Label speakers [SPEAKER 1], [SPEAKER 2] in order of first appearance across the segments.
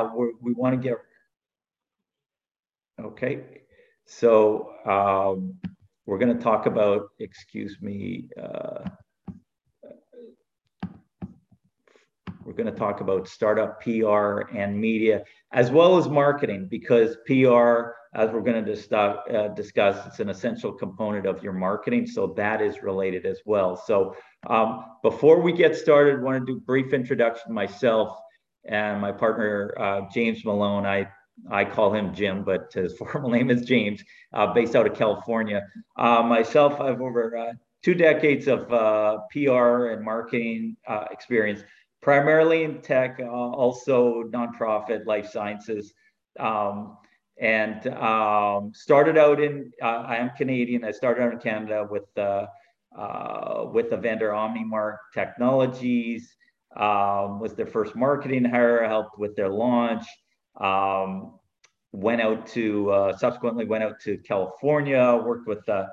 [SPEAKER 1] we want to get okay. So um, we're going to talk about, excuse me, uh, we're going to talk about startup PR and media, as well as marketing, because PR, as we're going to dis- uh, discuss, it's an essential component of your marketing. So that is related as well. So um, before we get started, I want to do brief introduction myself and my partner, uh, James Malone. I I call him Jim, but his formal name is James, uh, based out of California. Uh, myself, I have over uh, two decades of uh, PR and marketing uh, experience, primarily in tech, also nonprofit, life sciences. Um, and um, started out in, I am Canadian. I started out in Canada with, with the vendor OmniMark Technologies, um, was their first marketing hire, helped with their launch. Um, went out to uh, subsequently went out to California, worked with uh,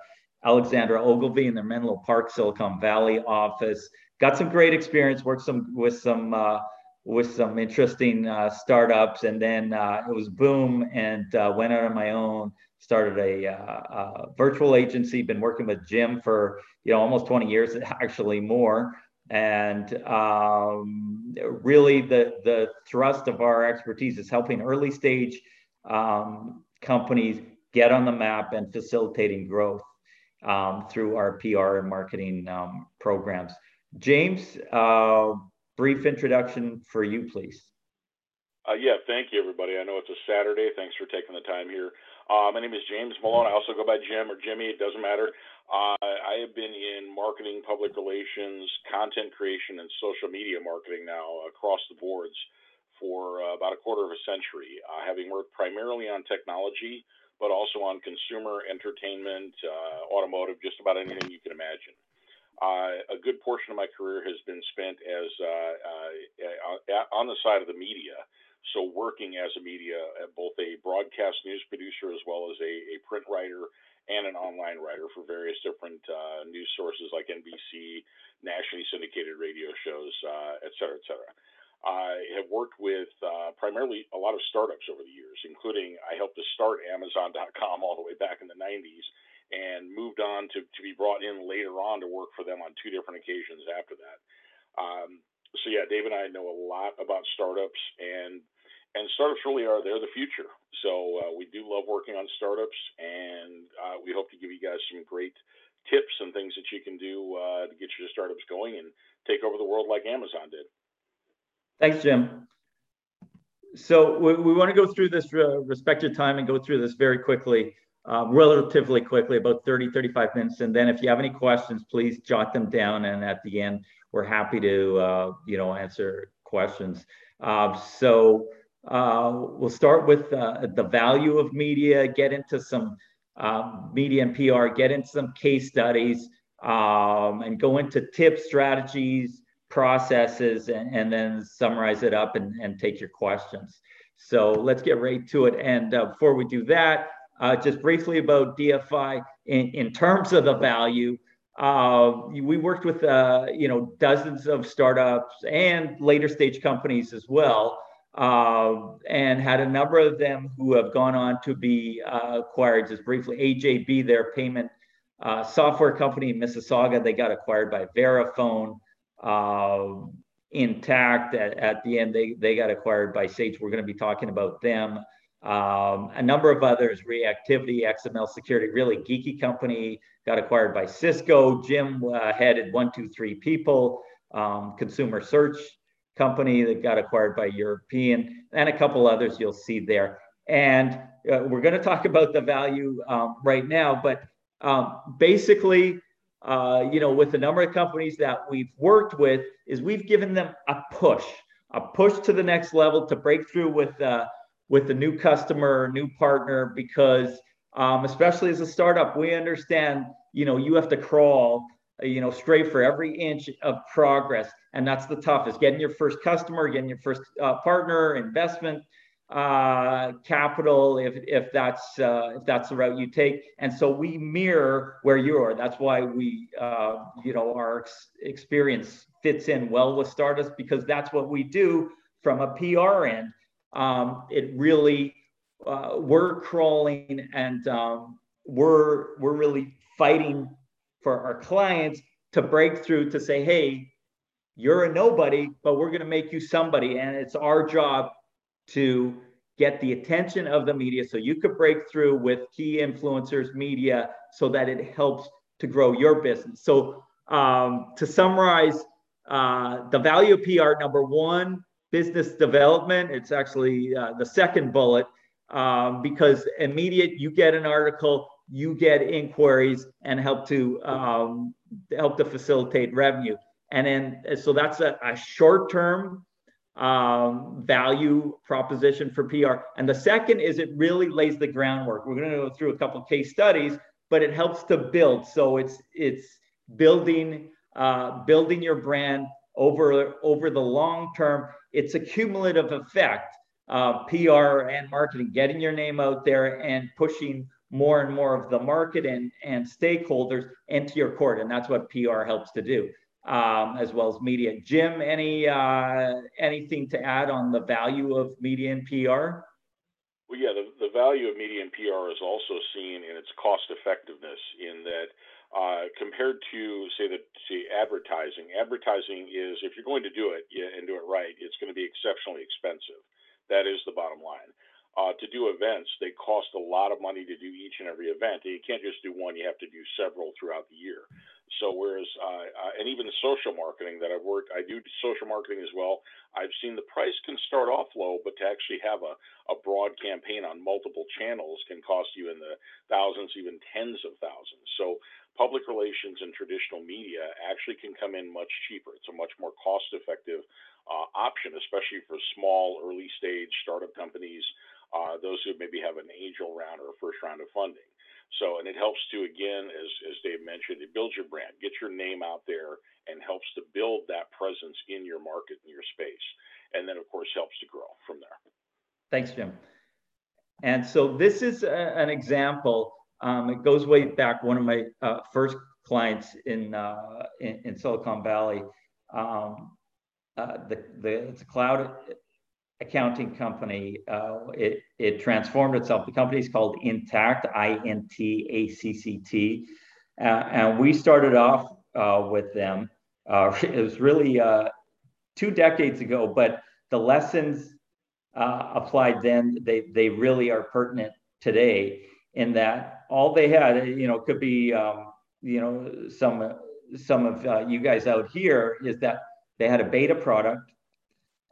[SPEAKER 1] Alexander Ogilvy in their Menlo Park, Silicon Valley office. Got some great experience. Worked some with some uh, with some interesting uh, startups, and then uh, it was boom, and uh, went out on my own. Started a, a, virtual agency. Been working with Jim for you know almost 20 years, actually more and um, really the the thrust of our expertise is helping early stage um, companies get on the map and facilitating growth um, through our PR and marketing um, programs. James, uh, brief introduction for you, please.
[SPEAKER 2] Uh, yeah, thank you, everybody. I know it's a Saturday. Thanks for taking the time here. Uh, my name is James Malone. I also go by Jim or Jimmy. It doesn't matter. Uh, I have been in marketing, public relations, content creation, and social media marketing now across the boards for uh, about a quarter of a century, uh, having worked primarily on technology, but also on consumer entertainment, uh, automotive, just about anything you can imagine. Uh, a good portion of my career has been spent as uh, on the side of the media, so working as a media, both a broadcast news producer as well as a, a print writer and an online writer for various different uh, news sources like NBC, nationally syndicated radio shows, uh, et cetera, et cetera. I have worked with uh, primarily a lot of startups over the years, including I helped to start Amazon.com all the way back in the 90s and moved on to, to be brought in later on to work for them on two different occasions after that. Um, so, yeah, Dave and I know a lot about startups and and startups really are they're the future. So uh, we do love working on startups, and uh, we hope to give you guys some great tips and things that you can do uh, to get your startups going and take over the world like Amazon did.
[SPEAKER 1] Thanks, Jim. So we, we want to go through this uh, respected time and go through this very quickly, uh, relatively quickly, about 30, 35 minutes. And then if you have any questions, please jot them down. And at the end, we're happy to, uh, you know, answer questions. so uh, we'll start with uh, the value of media, get into some uh, media and PR, get into some case studies, um, and go into tips, strategies, processes, and, and then summarize it up and, and, take your questions. So let's get right to it. And uh, before we do that, uh, just briefly about DFI in, in terms of the value. Uh, we worked with you know dozens of startups and later stage companies as well uh, and had a number of them who have gone on to be uh, acquired. Just briefly, AJB, their payment uh, software company in Mississauga, they got acquired by Verifone. Um, Intacct at, at, the end, they, they got acquired by Sage. We're going to be talking about them. Um, a number of others, Reactivity, XML Security, really geeky company, got acquired by Cisco. Jim uh, headed one, two, three people. Um, consumer search company that got acquired by European, and a couple others you'll see there. And uh, we're going to talk about the value um, right now, but um, basically, uh, you know, with the number of companies that we've worked with, is we've given them a push, a push to the next level to break through with uh, with a new customer, new partner, because um, especially as a startup, we understand, you know, you have to crawl you know, straight for every inch of progress. And that's the toughest getting your first customer, getting your first uh, partner, investment, uh, capital, if, if that's uh, if that's the route you take. And so we mirror where you are. That's why we, uh, you know, our ex- experience fits in well with startups because that's what we do from a PR end. um, it really uh, we're crawling and um, we're we're really fighting for our clients to break through to say, hey, you're a nobody, but we're going to make you somebody, and it's our job to get the attention of the media so you could break through with key influencers media so that it helps to grow your business. So um, to summarize uh, the value of pr number one business development it's actually uh, the second bullet um, because immediate you get an article you get inquiries and help to um, help to facilitate revenue and then so that's a, a short term um, value proposition for PR. And the second is it really lays the groundwork. We're going to go through a couple case studies, but it helps to build. So it's it's building uh, building your brand over over the long term. It's a cumulative effect. Uh, PR and marketing, getting your name out there and pushing more and more of the market and, and stakeholders into your court. And that's what PR helps to do um, as well as media. Jim, any uh, anything to add on the value of media and PR?
[SPEAKER 2] Well, yeah, the, the value of media and PR is also seen in its cost effectiveness in that uh, compared to say the say advertising, advertising is if you're going to do it and do it right, it's going to be exceptionally expensive. That is the bottom line. Uh, to do events, they cost a lot of money to do each and every event. And you can't just do one; you have to do several throughout the year. So whereas, uh, uh, and even the social marketing that I've worked, I do social marketing as well. I've seen the price can start off low, but to actually have a, a broad campaign on multiple channels can cost you in the thousands, even tens of thousands. So public relations and traditional media actually can come in much cheaper. It's a much more cost effective uh, option, especially for small, early stage startup companies, uh, those who maybe have an angel round or a first round of funding. So, and it helps to, again, as, as Dave mentioned, it builds your brand, get your name out there, and helps to build that presence in your market, and your space. And then, of course, helps to grow from there.
[SPEAKER 1] Thanks, Jim. And so this is a, an example. Um, it goes way back. One of my uh, first clients in, uh, in, in Silicon Valley, um, uh, the, the it's a cloud accounting company. Uh, it, it transformed itself. The company is called Intacct, I N T A C C T. Uh, and we started off uh, with them. Uh, it was really uh, two decades ago, but the lessons uh, applied then, they, they really are pertinent today in that all they had, you know, could be, um, you know, some, some of you guys out here is that they had a beta product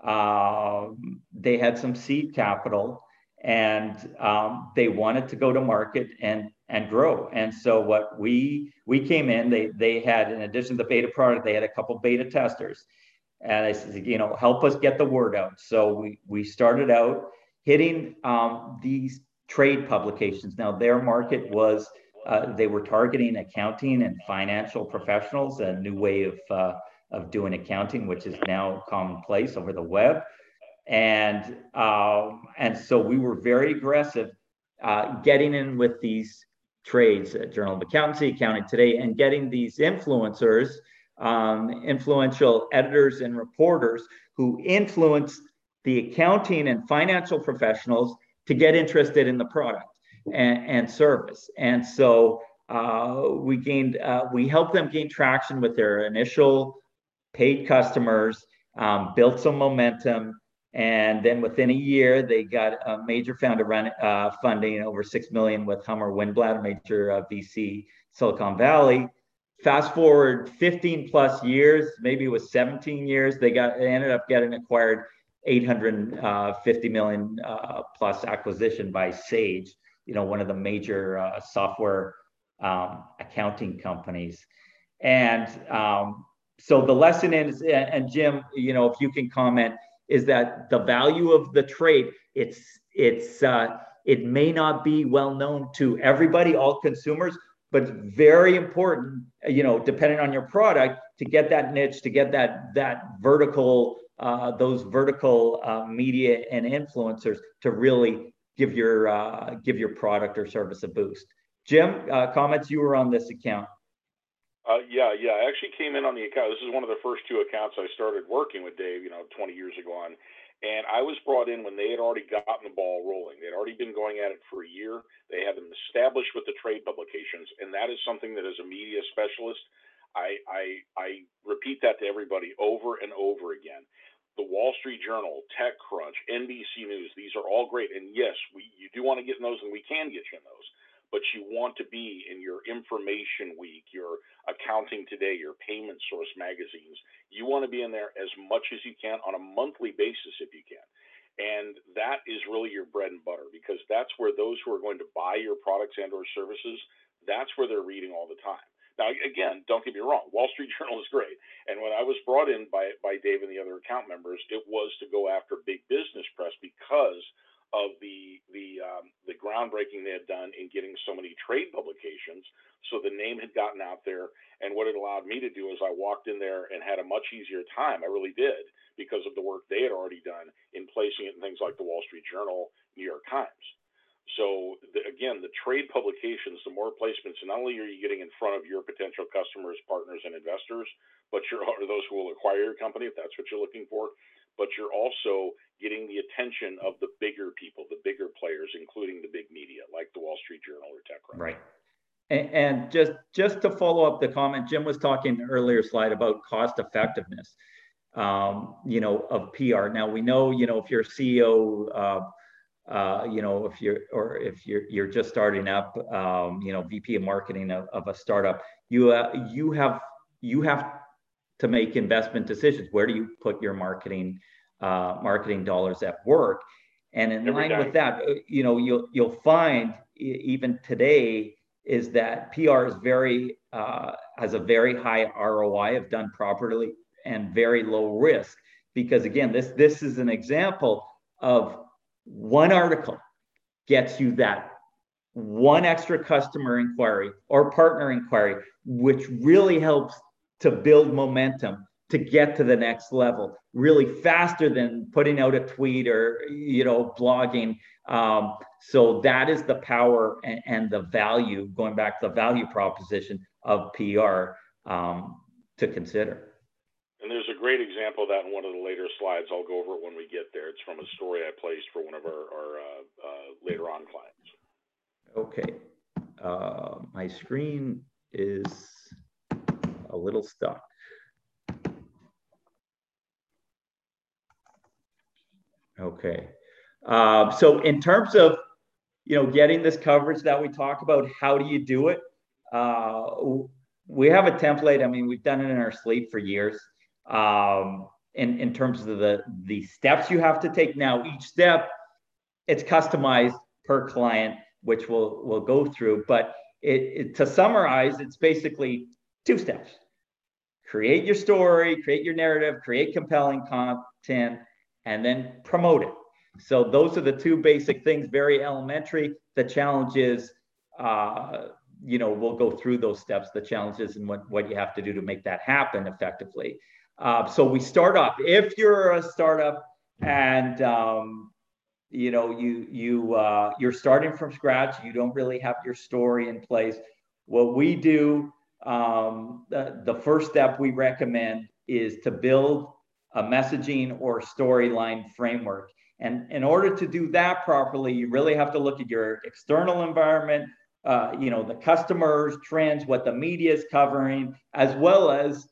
[SPEAKER 1] um, they had some seed capital and um, they wanted to go to market and and grow. And so what we we came in, they they had in addition to the beta product, they had a couple beta testers, and I said, you know, help us get the word out. So we we started out hitting um, these trade publications. Now their market was uh, they were targeting accounting and financial professionals, a new way of uh, of doing accounting, which is now commonplace over the web. And um, and so we were very aggressive uh, getting in with these trades, uh, Journal of Accountancy, Accounting Today, and getting these influencers, um, influential editors and reporters who influence the accounting and financial professionals to get interested in the product and, and service. And so uh, we gained, uh, we helped them gain traction with their initial paid customers, um, built some momentum, and then within a year they got a major founder run, uh, funding over six million with Hummer Winblad, a major uh, VC Silicon Valley. Fast forward 15 plus years, maybe it was 17 years, they got they ended up getting acquired 850 uh, uh, plus acquisition by Sage, you know, one of the major uh, software um, accounting companies. And um, so the lesson is, and Jim, you know, if you can comment, is that the value of the trade, it's it's uh, it may not be well known to everybody, all consumers, but it's very important, you know, depending on your product, to get that niche, to get that that vertical, uh, those vertical uh, media and influencers to really give your uh, give your product or service a boost. Jim, uh, comments you were on this account.
[SPEAKER 2] Uh, yeah, yeah. I actually came in on the account. This is one of the first two accounts I started working with Dave, you know, 20 years ago on. And I was brought in when they had already gotten the ball rolling. They'd already been going at it for a year. They had them established with the trade publications, and that is something that as a media specialist, I, I, I repeat that to everybody over and over again. The Wall Street Journal, TechCrunch, NBC News, these are all great. And yes, we you do want to get in those, and we can get you in those but you want to be in your information week, your accounting today, your payment source magazines. You want to be in there as much as you can on a monthly basis if you can. And that is really your bread and butter because that's where those who are going to buy your products and or services, that's where they're reading all the time. Now, again, don't get me wrong. Wall Street Journal is great, and when I was brought in by by Dave and the other account members, it was to go after big business press because of the the um, the groundbreaking they had done in getting so many trade publications. So the name had gotten out there, and what it allowed me to do is I walked in there and had a much easier time. I really did because of the work they had already done in placing it in things like the Wall Street Journal, New York Times. So the, again, the trade publications, the more placements, not only are you getting in front of your potential customers, partners, and investors, but you're those who will acquire your company if that's what you're looking for but you're also getting the attention of the bigger people, the bigger players, including the big media like the Wall Street Journal or TechCrunch.
[SPEAKER 1] Right. And, just just to follow up the comment, Jim was talking earlier slide about cost effectiveness, um, you know, of PR. Now we know, you know, if you're CEO, uh, uh, you know, if you're or if you're you're just starting up, um, you know, VP of marketing of, of a startup, you uh, you have you have to make investment decisions. Where do you put your marketing uh, marketing dollars at work? And in Every line with that, uh, you know, you'll you'll find even today is that PR is very uh, has a very high ROI if done properly and very low risk because again, this this is an example of one article gets you that one extra customer inquiry or partner inquiry, which really helps to build momentum to get to the next level really faster than putting out a tweet or you know blogging. Um, so that is the power and, and, the value going back to the value proposition of pr um, to consider.
[SPEAKER 2] And there's a great example of that in one of the later slides. I'll go over it when we get there. It's from a story i placed for one of our, our uh, uh, later on clients.
[SPEAKER 1] Okay. Uh, my screen is a little stuck. Okay. Um, so in terms of, you know, getting this coverage that we talk about, how do you do it? Uh, we have a template. I mean, we've done it in our sleep for years. Um, in, in terms of the, the steps you have to take now, each step, it's customized per client, which we'll, we'll go through. But it, it, to summarize, it's basically two steps create your story, create your narrative, create compelling content, and then promote it. So those are the two basic things, very elementary. The challenge is, uh, you know, we'll go through those steps, the challenges and what, what you have to do to make that happen effectively. Uh, so we start off, if you're a startup and, um, you know, you, you, uh, you're starting from scratch, you don't really have your story in place. What we do um, the, the first step we recommend is to build a messaging or storyline framework. And in order to do that properly, you really have to look at your external environment, uh, you know, the customers, trends, what the media is covering, as well as,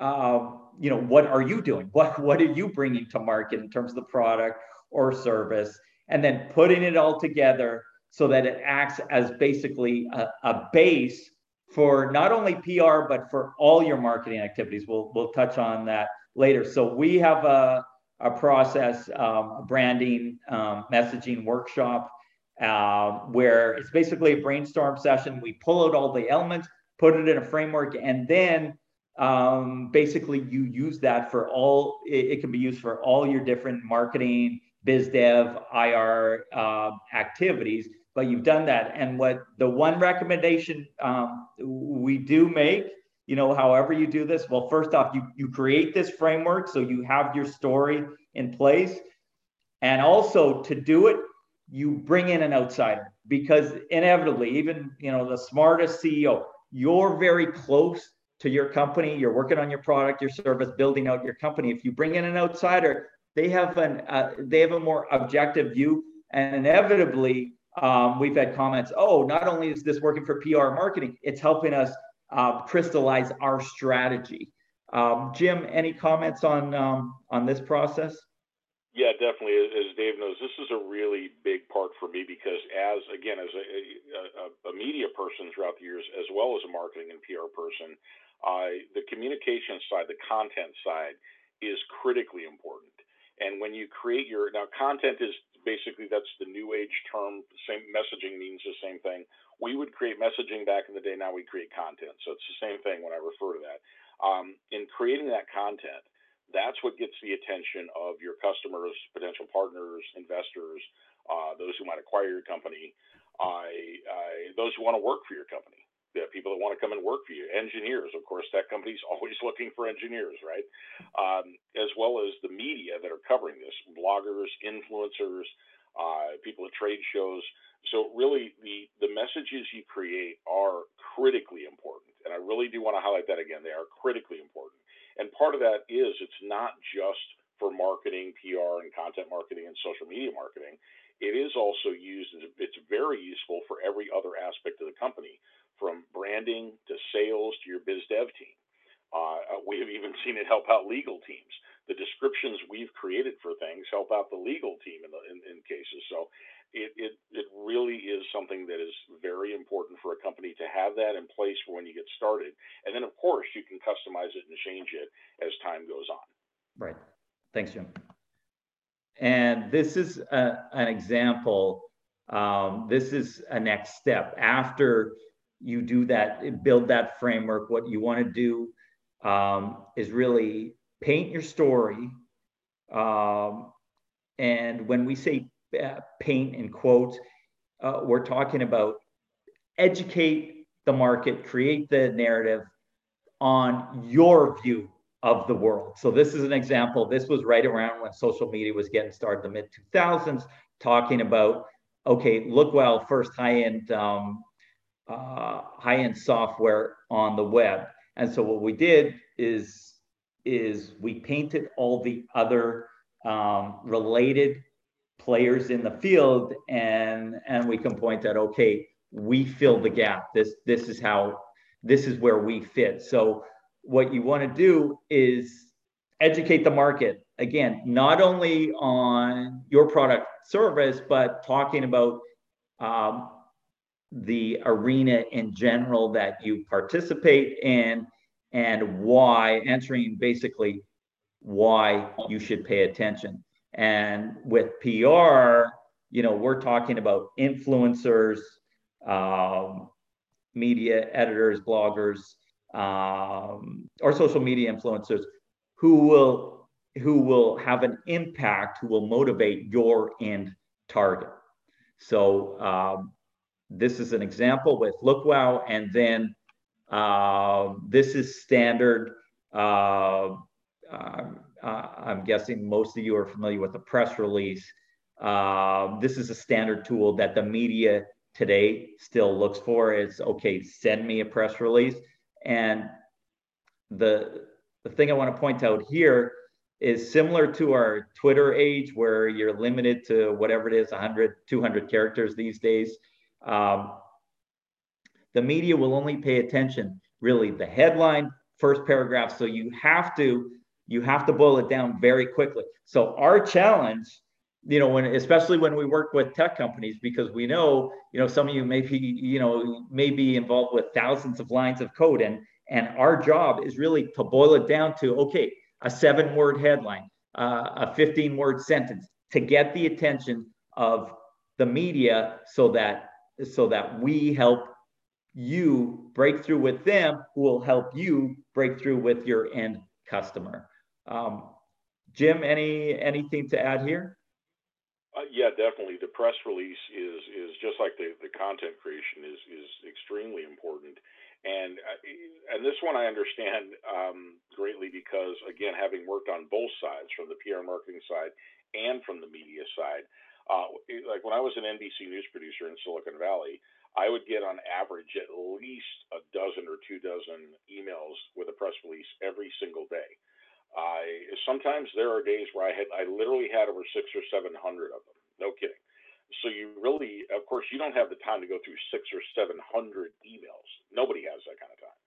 [SPEAKER 1] uh, you know, what are you doing? What, what are you bringing to market in terms of the product or service? And then putting it all together so that it acts as basically a, a base for not only PR, but for all your marketing activities. We'll, we'll touch on that later. So we have a, a process, um, a branding, um, messaging workshop, uh, where it's basically a brainstorm session. We pull out all the elements, put it in a framework, and then um, basically you use that for all, it, it, can be used for all your different marketing, biz dev, IR uh, activities but you've done that. And what the one recommendation um, we do make, you know, however you do this, well, first off, you, you create this framework so you have your story in place. And also to do it, you bring in an outsider because inevitably, even, you know, the smartest CEO, you're very close to your company, you're working on your product, your service, building out your company. If you bring in an outsider, they have an uh, they have a more objective view, and inevitably, um, we've had comments. Oh, not only is this working for PR marketing, it's helping us uh, crystallize our strategy. Um, Jim, any comments on um, on this process?
[SPEAKER 2] Yeah, definitely. As Dave knows, this is a really big part for me because, as again, as a, a, a media person throughout the years, as well as a marketing and PR person, the communication side, the content side, is critically important. And when you create your now, content is basically that's the new age term. Same messaging means the same thing. We would create messaging back in the day. Now we create content. So it's the same thing when I refer to that. Um, in creating that content that's what gets the attention of your customers, potential partners, investors, uh, those who might acquire your company, uh, uh, those who want to work for your company, the people that want to come and work for you, engineers. Of course, tech companies always looking for engineers, right? Um, as well as the media that are covering this, bloggers, influencers, uh, people at trade shows. So really, the the messages you create are critically important, and I really do want to highlight that again. They are critically important. And part of that is it's not just for marketing, PR, and content marketing and social media marketing. It is also used, it's very useful for every other aspect of the company, from branding to sales to your biz dev team. Uh, we have even seen it help out legal teams. The descriptions we've created for things help out the legal team in, the, in, in cases. So it, it, it really is something that is very important for a company to have that in place for when you get started. And then, of course, you can customize it and change it as time goes on.
[SPEAKER 1] Right. Thanks, Jim. And this is a, an example. Um, this is a next step. After you do that, build that framework, what you want to do um, is really paint your story. Um, and when we say uh, paint in quotes. Uh, we're talking about educate the market, create the narrative on your view of the world. So this is an example. This was right around when social media was getting started, the mid 2000s, talking about okay, look well, first high-end um, uh, high-end software on the web. And so what we did is is we painted all the other um, related players in the field and and we can point out okay we fill the gap. This this is how this is where we fit. So what you want to do is educate the market. Again not only on your product service but talking about um, the arena in general that you participate in and why answering basically why you should pay attention and with PR, you know, we're talking about influencers, um, media editors, bloggers, um, or social media influencers who will who will have an impact, who will motivate your end target. So um, this is an example with LookWow, and then uh, this is standard. Uh, uh, uh, I'm guessing most of you are familiar with the press release. Uh, this is a standard tool that the media today still looks for. It's okay, send me a press release. And the, the thing I want to point out here is similar to our Twitter age where you're limited to whatever it is, 100, 200 characters these days. Um, the media will only pay attention really the headline, first paragraph. So you have to you have to boil it down very quickly. So our challenge, you know, when especially when we work with tech companies, because we know, you know, some of you may be, you know, may be involved with thousands of lines of code, and and our job is really to boil it down to okay, a seven-word headline, uh, a 15-word sentence to get the attention of the media, so that so that we help you break through with them, who will help you break through with your end customer. Um, Jim, any anything to add here?
[SPEAKER 2] Uh, yeah, definitely. The press release is is just like the, the content creation is is extremely important, and uh, and this one I understand um, greatly because again, having worked on both sides, from the PR marketing side and from the media side, uh, like when I was an NBC news producer in Silicon Valley, I would get on average at least a dozen or two dozen emails with a press release every single day. I sometimes there are days where I had I literally had over six or seven hundred of them. No kidding. So you really, of course, you don't have the time to go through six or seven hundred emails. Nobody has that kind of time.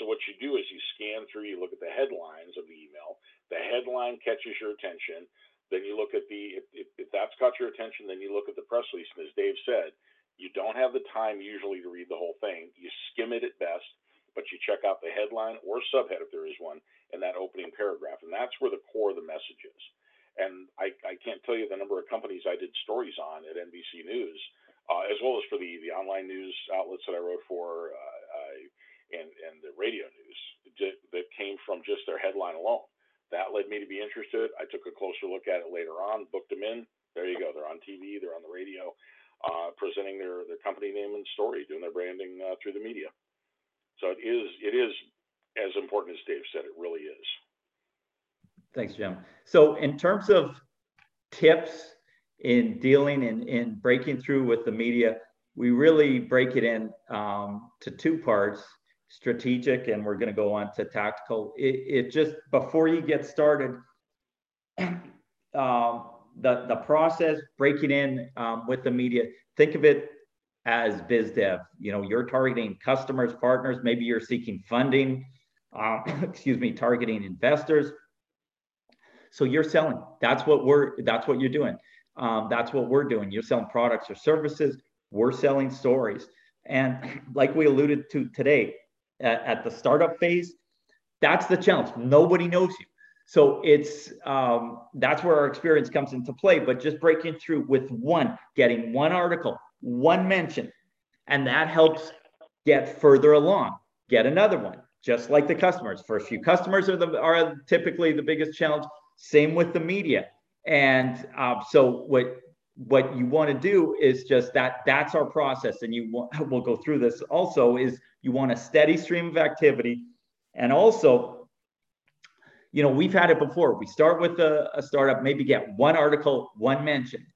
[SPEAKER 2] So what you do is you scan through, you look at the headlines of the email. The headline catches your attention. Then you look at the if, if, if that's caught your attention, then you look at the press release. And as Dave said, you don't have the time usually to read the whole thing. You skim it at best but you check out the headline or subhead if there is one in that opening paragraph. And that's where the core of the message is. And I, I can't tell you the number of companies I did stories on at NBC News, uh, as well as for the, the online news outlets that I wrote for uh, I, and, and the radio news that came from just their headline alone. That led me to be interested. I took a closer look at it later on, booked them in. There you go. They're on TV, they're on the radio, uh, presenting their, their company name and story, doing their branding uh, through the media. So it is it is as important as Dave said. It really is.
[SPEAKER 1] Thanks, Jim. So in terms of tips in dealing and in, in breaking through with the media, we really break it in um, to two parts strategic and we're going to go on to tactical it, it just before you get started um, the the process breaking in um, with the media think of it as biz dev. You know, you're targeting customers, partners, maybe you're seeking funding, uh, excuse me, targeting investors. So you're selling. That's what we're. That's what you're doing. Um, that's what we're doing. You're selling products or services. We're selling stories. And like we alluded to today, at, at the startup phase, that's the challenge. Nobody knows you. So it's um, that's where our experience comes into play. But just breaking through with one, getting one article, one mention, and that helps get further along. Get another one, just like the customers. First few customers are the are typically the biggest challenge. Same with the media. And uh, so what what you want to do is just that that's our process and you want, we'll go through this also is you want a steady stream of activity. And also you know we've had it before. We start with a, a startup maybe get one article one mention.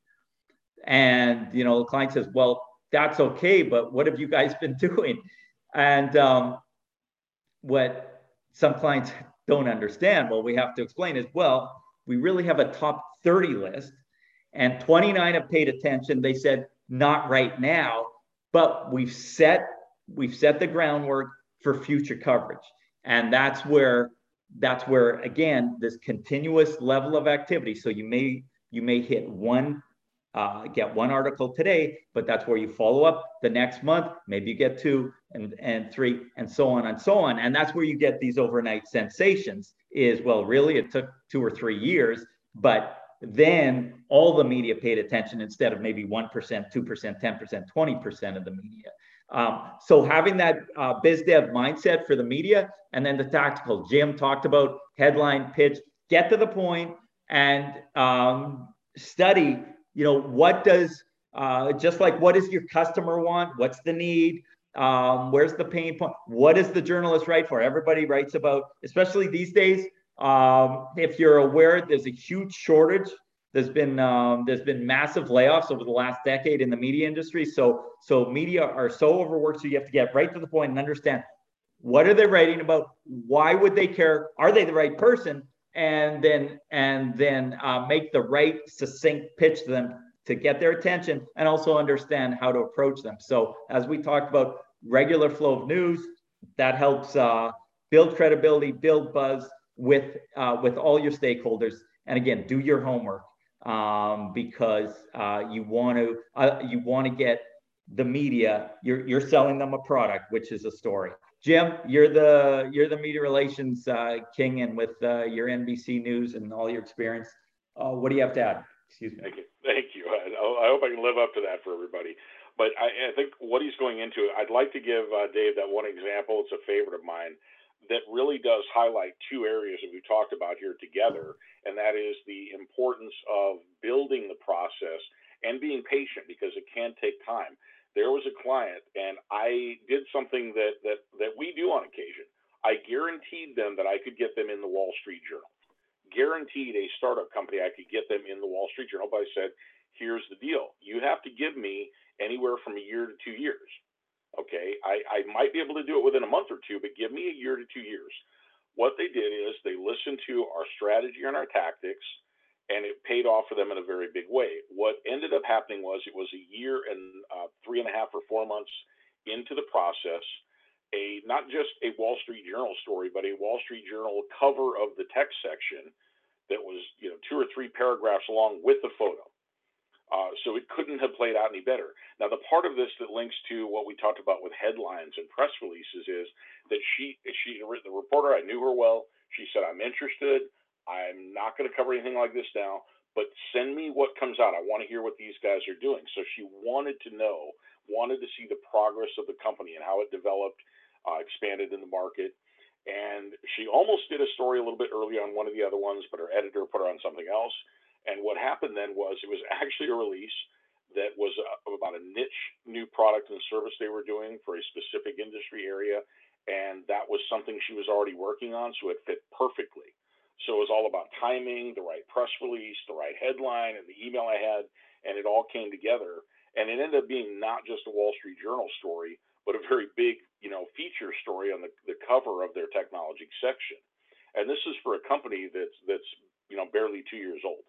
[SPEAKER 1] And you know, the client says, "Well, that's okay, but what have you guys been doing?" And um, what some clients don't understand, well, we have to explain is, well, we really have a top 30 list, and 29 have paid attention. They said, "Not right now," but we've set we've set the groundwork for future coverage, and that's where that's where again this continuous level of activity. So you may you may hit one uh, get one article today, but that's where you follow up the next month. Maybe you get two and, and three and so on and so on. And that's where you get these overnight sensations is, well, really, it took two or three years, but then all the media paid attention instead of maybe 1%, 2%, 10%, 20% of the media. Um, so having that uh, biz dev mindset for the media and then the tactical, Jim talked about headline pitch, get to the point and um, study you know, what does, uh, just like what does your customer want? What's the need? Um, where's the pain point? What does the journalist write for? Everybody writes about, especially these days. Um, if you're aware, there's a huge shortage. There's been um, there's been massive layoffs over the last decade in the media industry. So so media are so overworked. So you have to get right to the point and understand what are they writing about? Why would they care? Are they the right person? and then and then uh, make the right succinct pitch to them to get their attention and also understand how to approach them. So as we talked about regular flow of news, that helps uh, build credibility, build buzz with uh, with all your stakeholders. And again, do your homework um, because uh, you want to uh, you want to get the media. You're you're selling them a product, which is a story. Jim, you're the you're the media relations uh, king, and with uh, your NBC News and all your experience, uh, what do you have to add? Excuse me.
[SPEAKER 2] Thank you. Thank you. I, I, hope I can live up to that for everybody. But I, I think what he's going into, I'd like to give uh, Dave that one example. It's a favorite of mine that really does highlight two areas that we talked about here together, and that is the importance of building the process and being patient because it can take time there was a client and I did something that that that we do on occasion. I guaranteed them that I could get them in the Wall Street Journal. Guaranteed a startup company I could get them in the Wall Street Journal, but I said, here's the deal. You have to give me anywhere from a year to two years. Okay. I, I might be able to do it within a month or two, but give me a year to two years. what they did is they listened to our strategy and our tactics, and it paid off for them in a very big way. What ended up happening was it was a year and uh, three and a half or four months into the process, a not just a Wall Street Journal story, but a Wall Street Journal cover of the text section that was you know two or three paragraphs long with the photo. Uh, so it couldn't have played out any better. Now, the part of this that links to what we talked about with headlines and press releases is that she, she, the reporter, I knew her well. She said, "I'm interested. I'm not going to cover anything like this now, but send me what comes out. I want to hear what these guys are doing." So she wanted to know, wanted to see the progress of the company and how it developed, uh, expanded in the market. And she almost did a story a little bit early on one of the other ones, but her editor put her on something else and what happened then was it was actually a release that was uh, a, about a niche new product and service they were doing for a specific industry area. And that was something she was already working on, so it fit perfectly. So it was all about timing, the right press release, the right headline, and the email I had, and it all came together. And it ended up being not just a Wall Street Journal story, but a very big, you know, feature story on the, the cover of their technology section. And this is for a company that's that's you know barely two years old.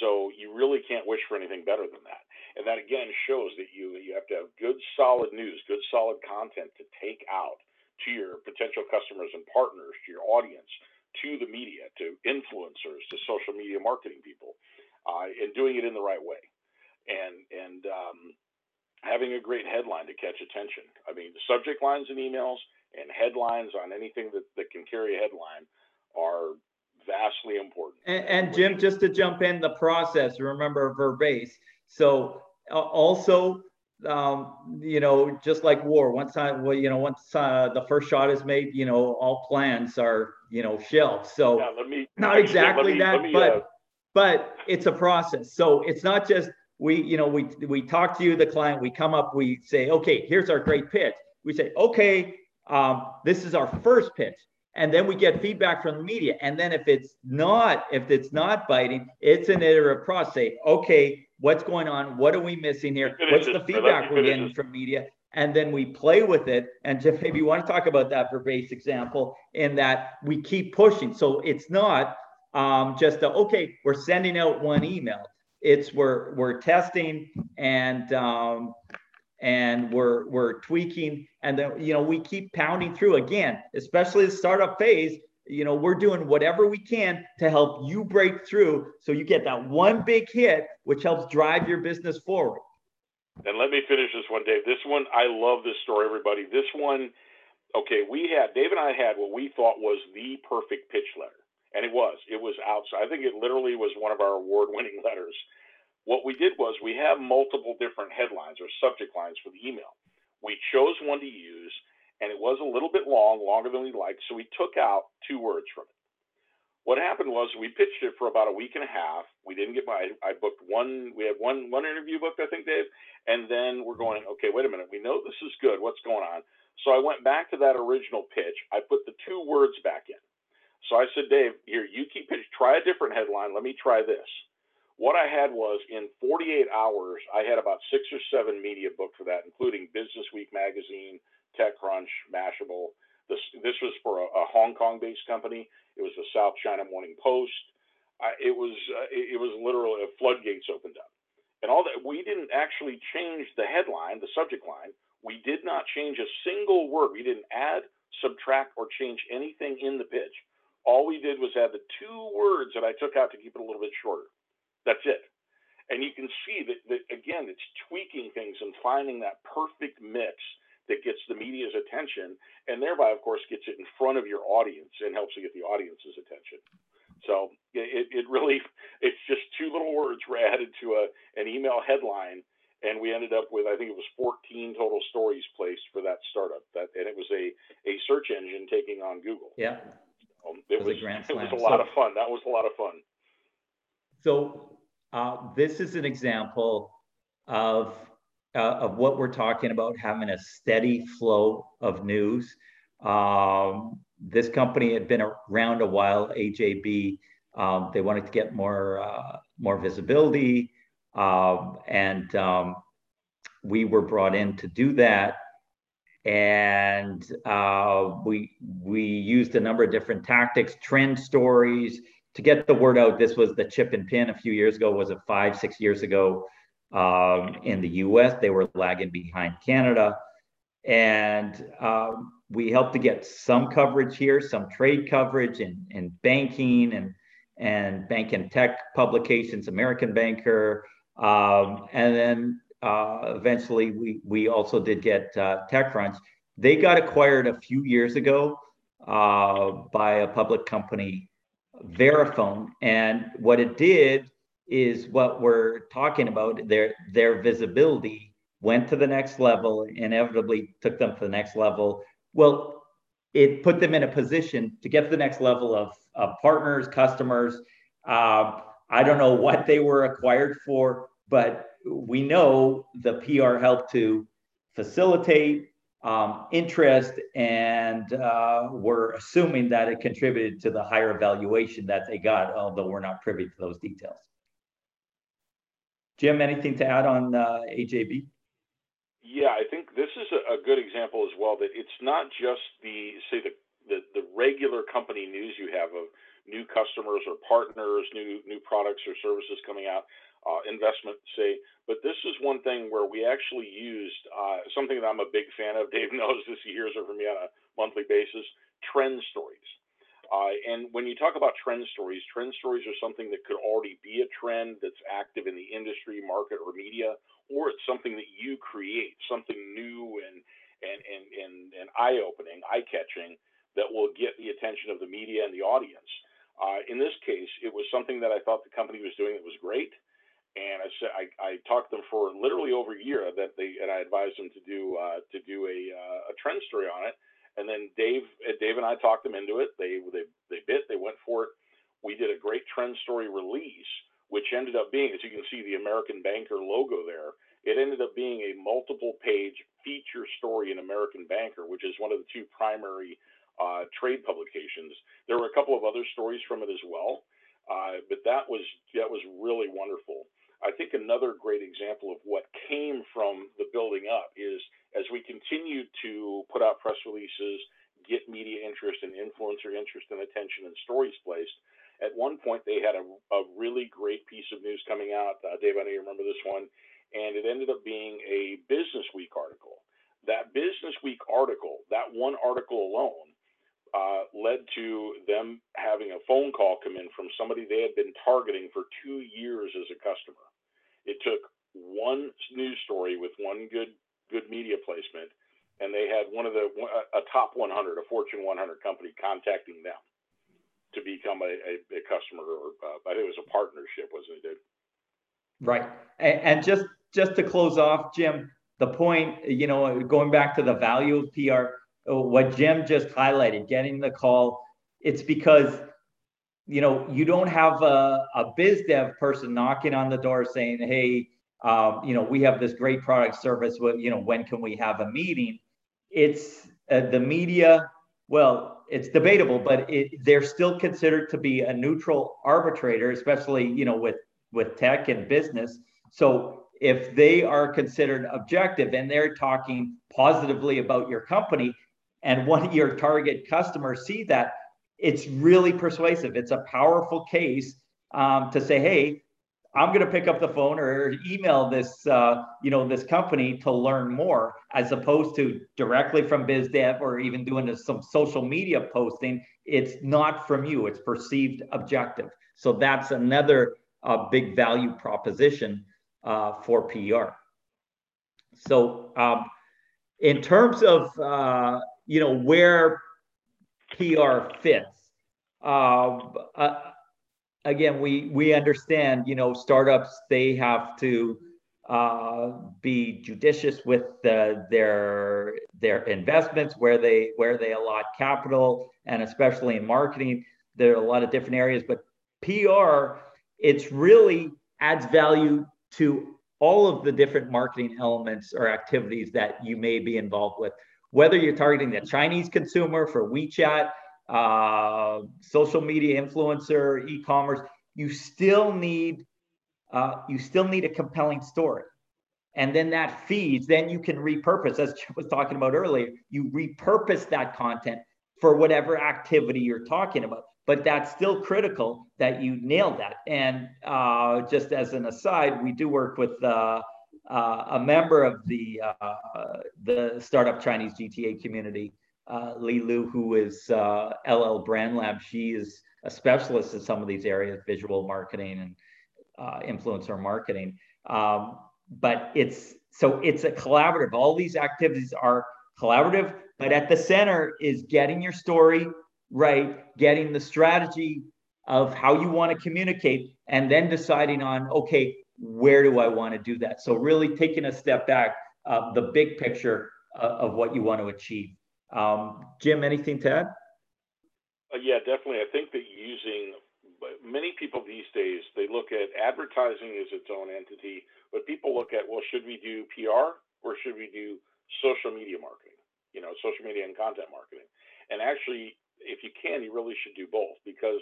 [SPEAKER 2] So you really can't wish for anything better than that. And that again shows that you you have to have good solid news, good solid content to take out to your potential customers and partners, to your audience, to the media, to influencers, to social media marketing people, uh, and doing it in the right way. And and um, having a great headline to catch attention. I mean, the subject lines in emails and headlines on anything that, that can carry a headline are vastly important.
[SPEAKER 1] And, and Jim, just to jump in the process, remember verbase. So uh, also, um, you know, just like war, once I, well, you know, once uh, the first shot is made, you know, all plans are, you know, shelved. So
[SPEAKER 2] yeah, let me,
[SPEAKER 1] not exactly me, that, me, but, uh, but it's a process. So it's not just we, you know, we we talk to you, the client, we come up, we say, okay, here's our great pitch. We say, okay, um, this is our first pitch and then we get feedback from the media. And then if it's not if it's not biting it's an iterative process. Say okay what's going on? What are we missing here? What's the feedback we're getting from media? And then we play with it. And just maybe you want to talk about that for base example in that we keep pushing. So it's not um, just a, okay we're sending out one email. It's we're we're testing and um, and we're we're tweaking. And then you know we keep pounding through again especially the startup phase. You know we're doing whatever we can to help you break through so you get that one big hit which helps drive your business forward.
[SPEAKER 2] And let me finish this one dave. This one i love this story everybody. This one okay we had dave and i had what we thought was the perfect pitch letter. And it was it was outside i think it literally was one of our award winning letters what we did was we have multiple different headlines or subject lines for the email. We chose one to use, and it was a little bit long, longer than we liked, so we took out two words from it. What happened was we pitched it for about a week and a half. We didn't get my. I booked one. We had one one interview booked, I think, Dave. And then we're going. Okay, wait a minute. We know this is good. What's going on? So I went back to that original pitch. I put the two words back in. So I said, Dave, here you keep pitch. Try a different headline. Let me try this. What I had was in 48 hours, I had about six or seven media booked for that, including Business Week magazine, TechCrunch, Mashable. This this was for a, a Hong Kong-based company. It was the South China Morning Post. I, it was uh, it, it was literally a floodgates opened up, and all that. We didn't actually change the headline, the subject line. We did not change a single word. We didn't add, subtract, or change anything in the pitch. All we did was add the two words that I took out to keep it a little bit shorter. That's it. And you can see that, that again, it's tweaking things and finding that perfect mix that gets the media's attention and thereby, of course, gets it in front of your audience and helps you get the audience's attention. So it, it really, it's just two little words were added to a, an email headline and we ended up with I think it was 14 total stories placed for that startup. That and it was a a search engine taking on Google.
[SPEAKER 1] Yeah,
[SPEAKER 2] um, it, was, was it was a lot so, of fun. That was a lot of fun.
[SPEAKER 1] So uh, this is an example of uh, of what we're talking about having a steady flow of news. Um, this company had been around a while, AJB. Um, they wanted to get more uh, more visibility, um, and um, we were brought in to do that. and uh, we we used a number of different tactics, trend stories to get the word out. This was the chip and pin a few years ago. Was it five six years ago? Um, in the U.S., they were lagging behind Canada, and um, we helped to get some coverage here, some trade coverage in, in banking and and bank and tech publications, American Banker, um, and then uh, eventually we we also did get uh, TechCrunch. They got acquired a few years ago uh, by a public company, Verifone, and what it did is what we're talking about. Their their visibility went to the next level, inevitably took them to the next level. Well, it put them in a position to get to the next level of, of partners, customers. Uh, I don't know what they were acquired for, but we know the PR helped to facilitate um, interest, and uh, we're assuming that it contributed to the higher valuation that they got, although we're not privy to those details. Jim, anything to add on uh, AJB?
[SPEAKER 2] Yeah, I think this is a, good example as well. That it's not just the say the, the the regular company news you have of new customers or partners, new new products or services coming out uh, investment, say. But this is one thing where we actually used uh, something that I'm a big fan of. Dave knows this; he hears it from me on a monthly basis. Trend stories. Uh, and when you talk about trend stories, trend stories are something that could already be a trend that's active in the industry, market, or media, or it's something that you create, something new and and and and, and eye-opening, eye-catching that will get the attention of the media and the audience. Uh, in this case, it was something that I thought the company was doing that was great and I I, I talked them for literally over a year that they and I advised them to do uh, to do a uh, a trend story on it. And then Dave uh, Dave and I talked them into it. They they they bit. They went for it. We did a great trend story release, which ended up being, as you can see, the American Banker logo there. It ended up being a multiple page feature story in American Banker, which is one of the two primary uh, trade publications. There were a couple of other stories from it as well, uh, but that was that was really wonderful. I think another great example of what came from the building up is as we continued to put out press releases, get media interest and influencer interest and attention and stories placed. At one point, they had a, a really great piece of news coming out. Uh, Dave, I know you remember this one, and it ended up being a Business Week article. That Business Week article, that one article alone, uh, led to them having a phone call come in from somebody they had been targeting for two years as a customer. It took one news story with one good good media placement, and they had one of the a top 100, a Fortune 100 company contacting them to become a, a, a customer, or uh, I think it was a partnership, wasn't it?
[SPEAKER 1] Right, and, and just just to close off, Jim, the point, you know, going back to the value of PR, what Jim just highlighted, getting the call, it's because you know, you don't have a, a biz dev person knocking on the door saying, hey, um, you know, we have this great product service. Well, you know, when can we have a meeting? It's uh, the media. Well, it's debatable, but it, they're still considered to be a neutral arbitrator, especially you know with with tech and business. So if they are considered objective and they're talking positively about your company, and one of your target customers see that, it's really persuasive. It's a powerful case um, to say, hey, I'm going to pick up the phone or email this, uh, you know, this company to learn more, as opposed to directly from BizDev or even doing some social media posting. It's not from you; it's perceived objective. So that's another uh, big value proposition uh, for PR. So, um, in terms of uh, you know where PR fits. Uh, uh, again, we we understand, you know, startups they have to uh, be judicious with the, their their investments, where they where they allot capital, and especially in marketing, there are a lot of different areas. But PR, it's really adds value to all of the different marketing elements or activities that you may be involved with whether you're targeting the Chinese consumer for WeChat, uh, social media influencer, e-commerce, you still need uh, you still need a compelling story. and then that feeds, then you can repurpose, as Jim was talking about earlier, you repurpose that content for whatever activity you're talking about. But that's still critical that you nail that. And uh, just as an aside, we do work with uh, uh, a member of the uh, the startup Chinese GTA community, uh, Li Lu, who is uh, LL Brand Lab. She is a specialist in some of these areas, visual marketing and influencer marketing. Um, but it's so it's a collaborative. All these activities are collaborative, but at the center is getting your story right, getting the strategy of how you want to communicate, and then deciding on okay, where do I want to do that? So really taking a step back, uh, the big picture uh, of what you want to achieve. Um, Jim, anything to add?
[SPEAKER 2] Uh, yeah, definitely. I think that using many people these days they look at advertising as its own entity but people look at, well, should we do PR or should we do social media marketing? You know, social media and content marketing. And actually, if you can, you really should do both because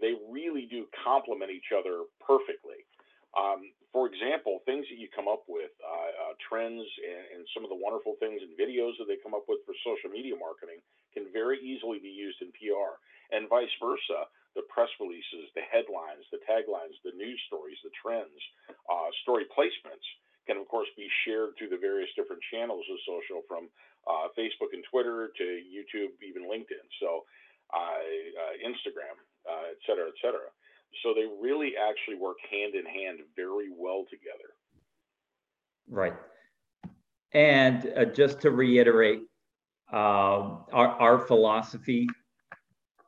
[SPEAKER 2] they really do complement each other perfectly. Um, for example, things that you come up with, uh, uh, trends, and, and, some of the wonderful things and videos that they come up with for social media marketing can very easily be used in PR, and vice versa the press releases, the headlines, the taglines, the news stories, the trends, uh, story placements can, of course, be shared through the various different channels of social from uh, Facebook and Twitter to YouTube, even LinkedIn, so uh, uh Instagram, et cetera, et cetera. So they really actually work hand in hand very well together.
[SPEAKER 1] Right. And uh, just to reiterate, um, our, our philosophy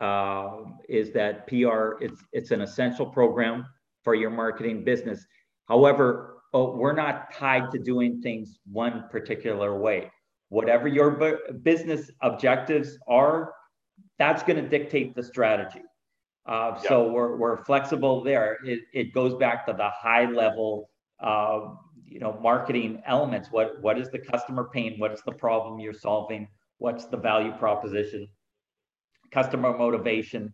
[SPEAKER 1] uh, is that PR it's it's an essential program for your marketing business. However, oh, we're not tied to doing things one particular way. Whatever your bu- business objectives are, that's going to dictate the strategy. Uh. So we're, we're flexible there. It, it goes back to the high level, uh, you know, marketing elements. What what is the customer pain? What's the problem you're solving? What's the value proposition? customer motivation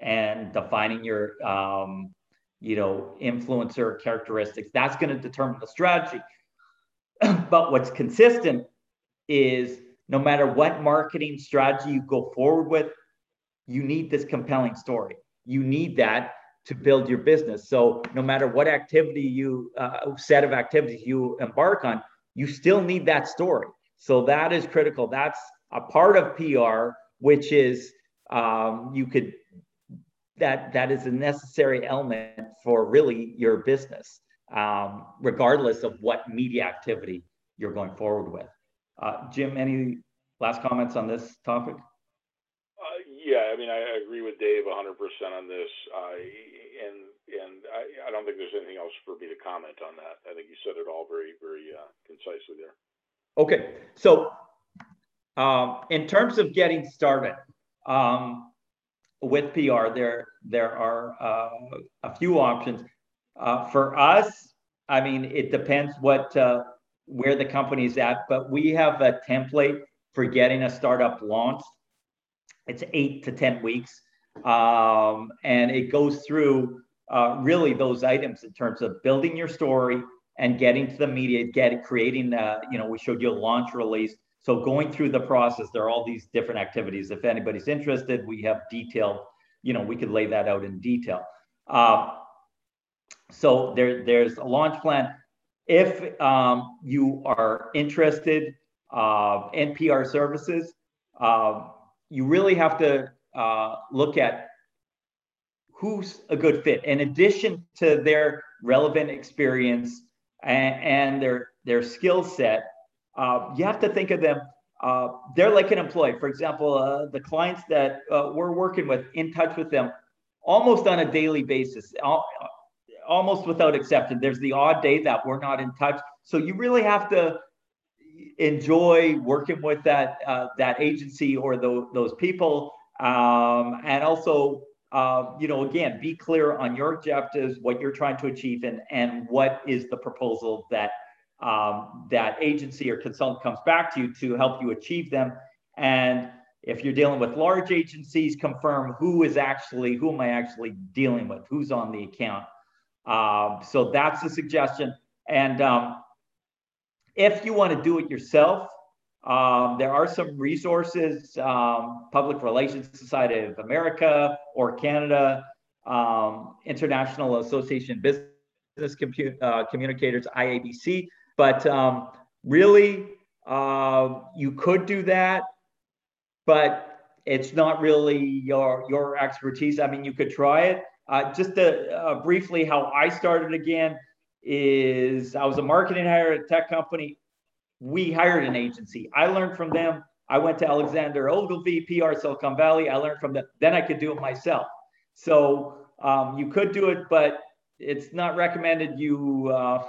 [SPEAKER 1] and defining your um, you know influencer characteristics that's going to determine the strategy but what's consistent is no matter what marketing strategy you go forward with you need this compelling story you need that to build your business so no matter what activity you uh, set of activities you embark on you still need that story so that is critical that's a part of pr which is um, you could that that is a necessary element for really your business, um, regardless of what media activity you're going forward with. Uh, Jim, any last comments on this topic?
[SPEAKER 2] I mean, I agree with Dave 100% on this, uh, and and I, I, don't think there's anything else for me to comment on that. I think you said it all very very uh, concisely there.
[SPEAKER 1] Okay, so um, in terms of getting started, um, with PR, there there are uh, a few options. Uh, for us, I mean, it depends what uh, where the company's at, but we have a template for getting a startup launched. It's eight to ten weeks, um, and it goes through uh, really those items in terms of building your story and getting to the media, get creating. Uh, you know, we showed you a launch release so going through the process, there are all these different activities. If anybody's interested, we have detailed, you know, we could lay that out in detail. Uh, so there, there's a launch plan. If um, you are interested uh, in PR services, uh, you really have to uh, look at who's a good fit. In addition to their relevant experience and, and their their skill set, uh, you have to think of them. Uh, they're like an employee. For example, uh, the clients that uh, we're working with, in touch with them almost on a daily basis, almost without exception. There's the odd day that we're not in touch. So you really have to enjoy working with that uh, that agency or the, those people, um, and also uh, you know, again, be clear on your objectives, what you're trying to achieve, and and what is the proposal that um, that agency or consultant comes back to you to help you achieve them. And if you're dealing with large agencies, confirm who is actually, who am I actually dealing with? Who's on the account? Um, so that's the suggestion. And um, If you want to do it yourself, um, there are some resources, um, Public Relations Society of America or Canada, um, International Association Business Compu- uh, Communicators, IABC. But um, really, uh, you could do that, but it's not really your your expertise. I mean, you could try it. Uh, just to, uh, briefly, how I started again is I was a marketing hire at a tech company we hired an agency. I learned from them. I went to Alexander Ogilvy, PR Silicon Valley. I learned from them. Then I could do it myself. So um, you could do it, but it's not recommended you, uh,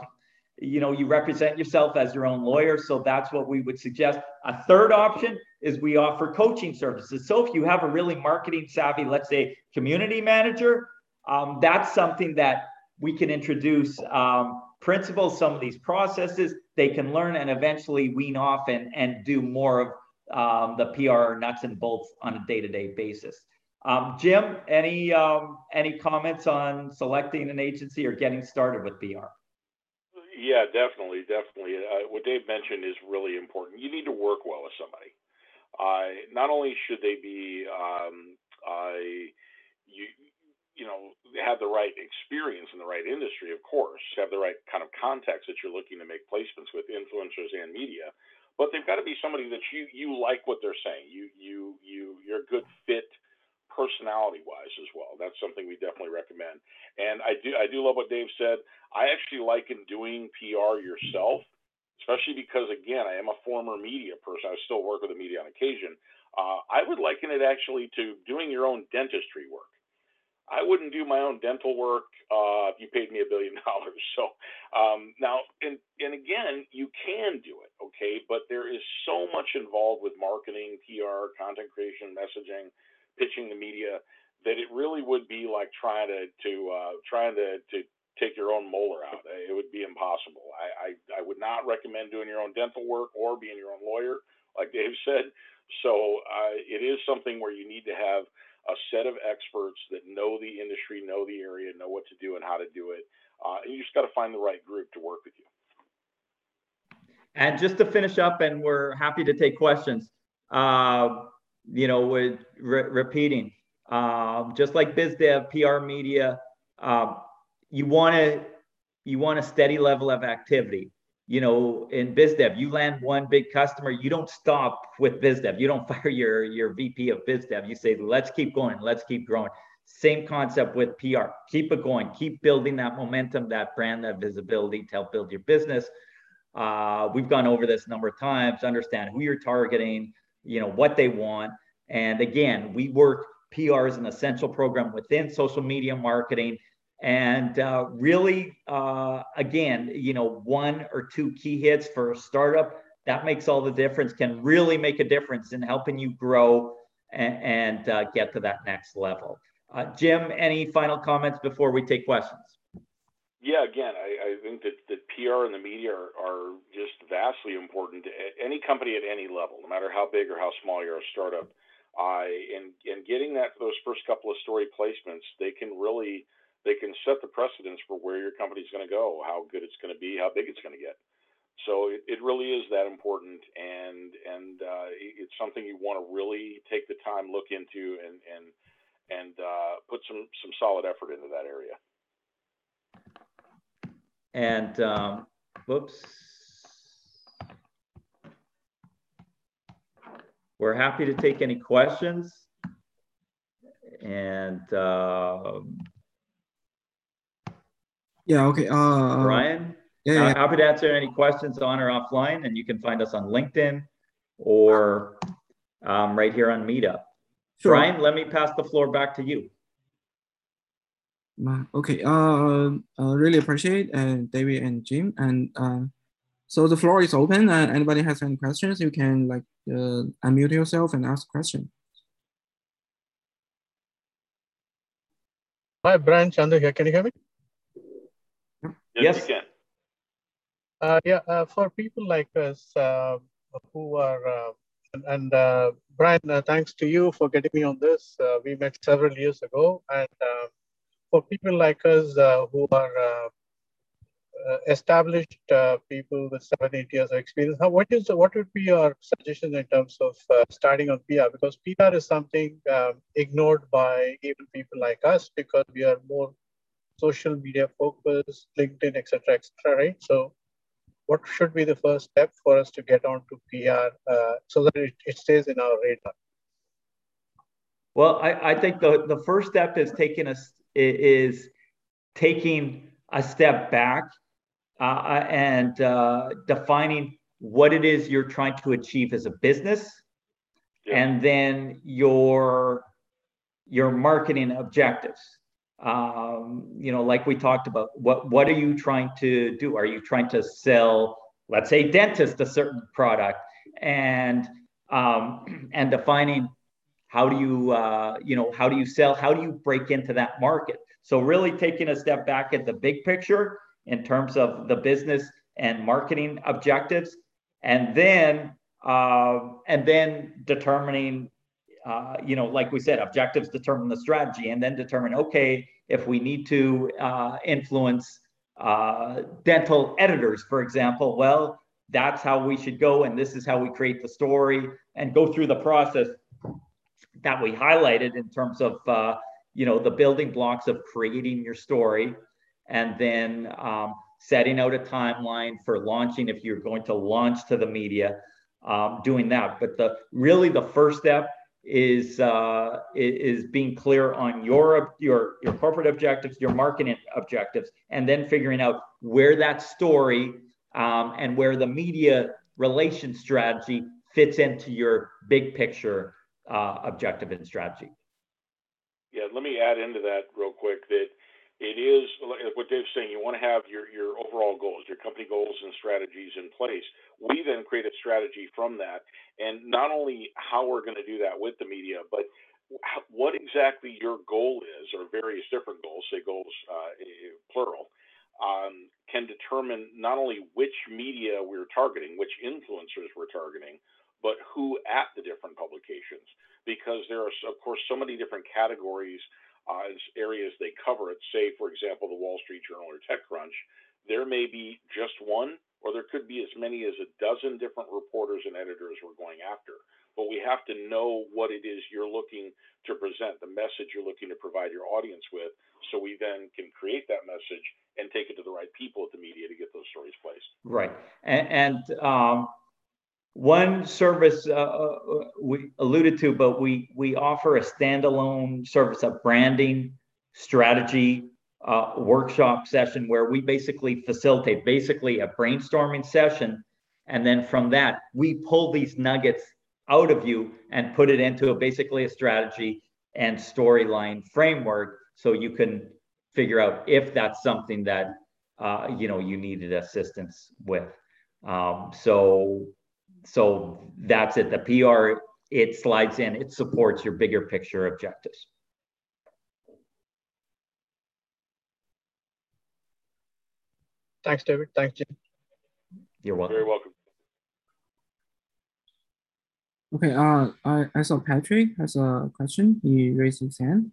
[SPEAKER 1] you know, you represent yourself as your own lawyer. So that's what we would suggest. A third option is we offer coaching services. So if you have a really marketing savvy, let's say community manager, um, that's something that we can introduce um, principles, some of these processes they can learn and eventually wean off and, and do more of um, the PR nuts and bolts on a day-to-day basis. Um, Jim, any um, any comments on selecting an agency or getting started with PR?
[SPEAKER 2] Yeah, definitely, definitely. Uh, what Dave mentioned is really important. You need to work well with somebody. Uh, not only should they be um, uh, you you know have the right experience in the right industry, of course, have the right kind of context that you're looking to make placements with influencers and media, but they've got to be somebody that you you like what they're saying. You you you you're a good fit personality wise as well. That's something we definitely recommend. And I do I do love what Dave said. I actually like in doing PR yourself, especially because again I am a former media person. I still work with the media on occasion. Uh, I would liken it actually to doing your own dentistry work. I wouldn't do my own dental work uh, if you paid me a billion dollars. So um, now, and and again, you can do it, okay? But there is so much involved with marketing, PR, content creation, messaging, pitching the media that it really would be like trying to to uh, trying to to take your own molar out. It would be impossible. I, I I would not recommend doing your own dental work or being your own lawyer, like Dave said. So uh, it is something where you need to have a set of experts that know the industry, know the area, know what to do and how to do it. Uh, and you just got to find the right group to work with you.
[SPEAKER 1] And just to finish up, and we're happy to take questions. Uh, you know, with re- repeating, uh, just like BizDev, PR media, uh, you want to you want a steady level of activity you know, in BizDev, you land one big customer, you don't stop with BizDev. You don't fire your, your VP of BizDev. You say, let's keep going, let's keep growing. Same concept with PR. Keep it going, keep building that momentum, that brand, that visibility to help build your business. Uh, we've gone over this a number of times, understand who you're targeting, you know, what they want. And again, we work PR as an essential program within social media marketing and uh, really, uh, again, you know, one or two key hits for a startup that makes all the difference. Can really make a difference in helping you grow and, and uh, get to that next level. Uh, Jim, any final comments before we take questions?
[SPEAKER 2] Yeah, again, I, I think that, that PR and the media are, are just vastly important to any company at any level, no matter how big or how small you're a startup. Uh, and and getting that those first couple of story placements, they can really they can set the precedence for where your company's going to go, how good it's going to be, how big it's going to get. So it, it really is that important, and and uh, it's something you want to really take the time, look into, and and and uh, put some some solid effort into that area.
[SPEAKER 1] And um, whoops. We're happy to take any questions. And uh,
[SPEAKER 3] yeah, okay. Uh, uh
[SPEAKER 1] Brian? Yeah, yeah, Happy to answer any questions on or offline, and you can find us on LinkedIn or um, right here on Meetup. Sure. Brian, let me pass the floor back to you.
[SPEAKER 3] Okay, uh, uh really appreciate uh, David and Jim. And uh, so the floor is open. Uh, anybody has any questions, you can like uh, unmute yourself and ask question.
[SPEAKER 4] Hi, Brian Chandu here. Can you hear me?
[SPEAKER 2] Yes, yes. can.
[SPEAKER 4] Uh, yeah, uh, for people like us uh, who are, uh, and, and uh, Brian, uh, thanks to you for getting me on this. we met several years ago, and for people like us who are uh, established uh, people with seven, eight years of experience. How, what is what would be your suggestion in terms of uh, starting on PR? Because PR is something um, ignored by even people like us because we are more social media focus, LinkedIn, etc., etc. Right? So, what should be the first step for us to get onto PR uh, so that it, it stays in our radar?
[SPEAKER 1] Well, I, I think the, the first step is taking us is taking a step back uh, and uh, defining what it is you're trying to achieve as a business, yeah. and then your your marketing objectives. Um, you know, like we talked about, what what are you trying to do? Are you trying to sell, let's say, dentist a certain product, and um, and defining how do you uh, you know how do you sell? How do you break into that market? So really taking a step back at the big picture in terms of the business and marketing objectives, and then uh, and then determining, uh, you know, like we said, objectives determine the strategy, and then determine okay if we need to uh, influence uh, dental editors, for example. Well, that's how we should go, and this is how we create the story, and go through the process that we highlighted in terms of uh, you know the building blocks of creating your story and then um, setting out a timeline for launching if you're going to launch to the media um, doing that but the really the first step is uh, is being clear on your your your corporate objectives your marketing objectives and then figuring out where that story um, and where the media relation strategy fits into your big picture uh, objective and strategy.
[SPEAKER 2] Yeah, let me add into that real quick that it is what Dave's saying. You want to have your your overall goals, your company goals and strategies in place. We then create a strategy from that, and not only how we're going to do that with the media, but what exactly your goal is, or various different goals, say goals uh, plural, um, can determine not only which media we're targeting, which influencers we're targeting, but who at the different publications because there are, of course, so many different categories uh, areas they cover it. Say, for example, the Wall Street Journal or TechCrunch, there may be just one, or there could be as many as a dozen different reporters and editors we're going after. But we have to know what it is you're looking to present, the message you're looking to provide your audience with, so we then can create that message and take it to the right people at the media to get those stories placed.
[SPEAKER 1] Right, and, and um one service uh, uh, we alluded to, but we we offer a standalone service of branding strategy uh, workshop session where we basically facilitate basically a brainstorming session, and then from that we pull these nuggets out of you and put it into a, basically a strategy and storyline framework, so you can figure out if that's something that uh, you know you needed assistance with. Um, so so that's it. The PR, it slides in, it supports your bigger picture objectives.
[SPEAKER 4] Thanks, David. Thanks, Jim.
[SPEAKER 1] You're welcome.
[SPEAKER 2] Very welcome.
[SPEAKER 3] Okay, uh, I, I saw Patrick has a question. He raised his hand.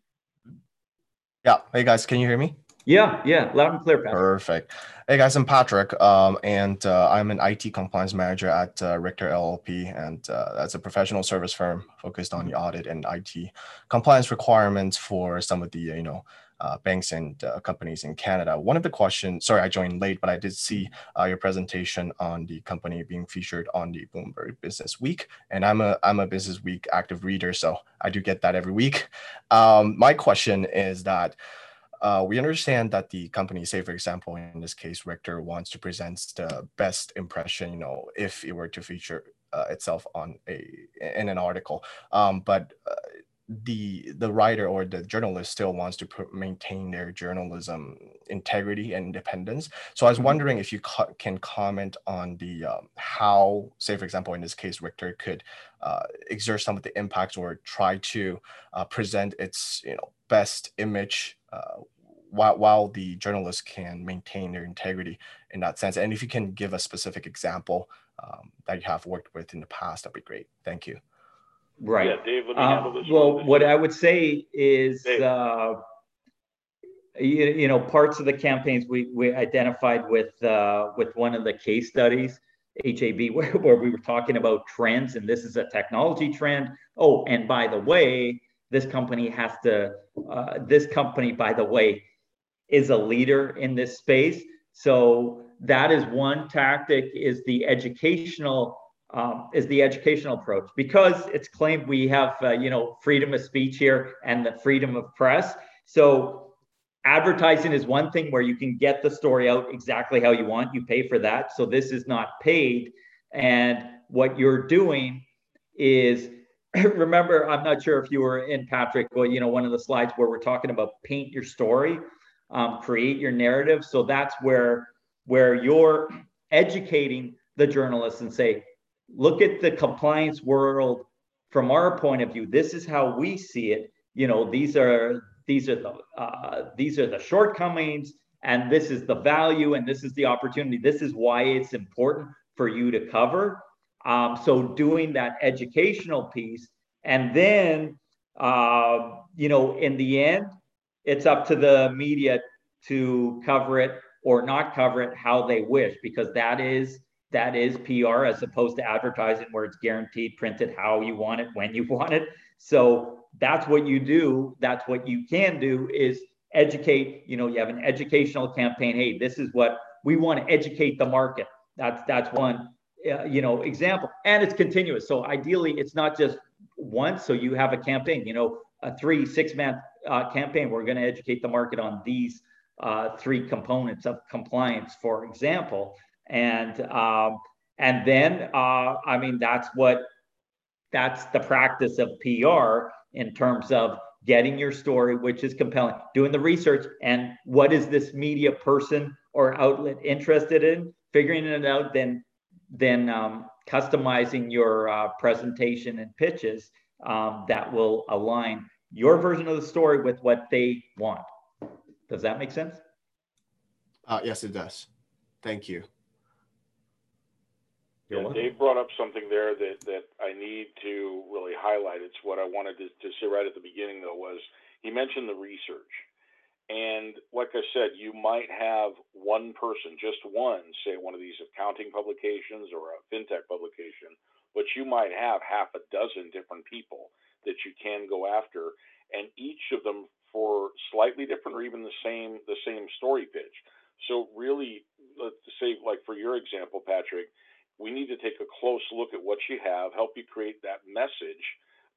[SPEAKER 5] Yeah. Hey guys, can you hear me?
[SPEAKER 1] Yeah, yeah, loud and clear, Patrick.
[SPEAKER 5] Perfect. Hey guys, I'm Patrick, um, and uh, I'm an IT compliance manager at uh, Richter LLP, and uh, that's a professional service firm focused on the audit and IT compliance requirements for some of the you know uh, banks and uh, companies in Canada. One of the questions, sorry, I joined late, but I did see uh, your presentation on the company being featured on the Bloomberg Business Week, and I'm a I'm a Business Week active reader, so I do get that every week. Um, my question is that uh, we understand that the company, say for example, in this case, Richter wants to present the best impression, you know, if it were to feature uh, itself on a in an article. Um, but uh, the the writer or the journalist still wants to maintain their journalism integrity and independence. So I was mm-hmm. wondering if you co- can comment on the um, how, say for example, in this case, Richter could uh, exert some of the impacts or try to uh, present its you know best image uh, while, while the journalists can maintain their integrity in that sense. And if you can give a specific example um, that you have worked with in the past, that'd be great. Thank you.
[SPEAKER 1] Right.
[SPEAKER 2] Yeah, Dave, let me uh, this.
[SPEAKER 1] Well, what I would say is uh, you, you know, parts of the campaigns we, we identified with uh, with one of the case studies, AJB, where, where we were talking about trends, and this is a technology trend. Oh, and by the way, this company has to. Uh, this company, by the way, is a leader in this space. So that is one tactic. Is the educational um, is the educational approach because it's claimed we have uh, you know freedom of speech here and the freedom of press. So advertising is one thing where you can get the story out exactly how you want. You pay for that. So this is not paid, and what you're doing is remember i'm not sure if you were in patrick well you know one of the slides where we're talking about paint your story um, create your narrative. So that's where where you're educating the journalists and say look at the compliance world from our point of view. This is how we see it. You know these are these are the uh, these are the shortcomings and this is the value and this is the opportunity. This is why it's important for you to cover. Um, so doing that educational piece and then uh, you know in the end it's up to the media to cover it or not cover it how they wish because that is that is PR as opposed to advertising where it's guaranteed printed how you want it when you want it. So that's what you do. That's what you can do is educate. You know, you have an educational campaign. Hey, this is what we want to educate the market. That's that's one uh, you know example, and it's continuous. So ideally, it's not just once. So you have a campaign. You know, a three six month uh, campaign. We're going to educate the market on these uh, three components of compliance, for example. And um, and then uh, I mean that's what that's the practice of PR in terms of getting your story, which is compelling, doing the research, and what is this media person or outlet interested in, figuring it out, then then um, customizing your uh, presentation and pitches um, that will align your version of the story with what they want. Does that make sense?
[SPEAKER 5] Uh, yes, it does. Thank you.
[SPEAKER 2] Yeah, Dave brought up something there that, that I need to really highlight. It's what I wanted to, to say right at the beginning, though, was he mentioned the research. And like I said, you might have one person, just one, say one of these accounting publications or a fintech publication, but you might have half a dozen different people that you can go after, and each of them for slightly different or even the same the same story pitch. So really, let's say like for your example, Patrick, we need to take a close look at what you have, help you create that message,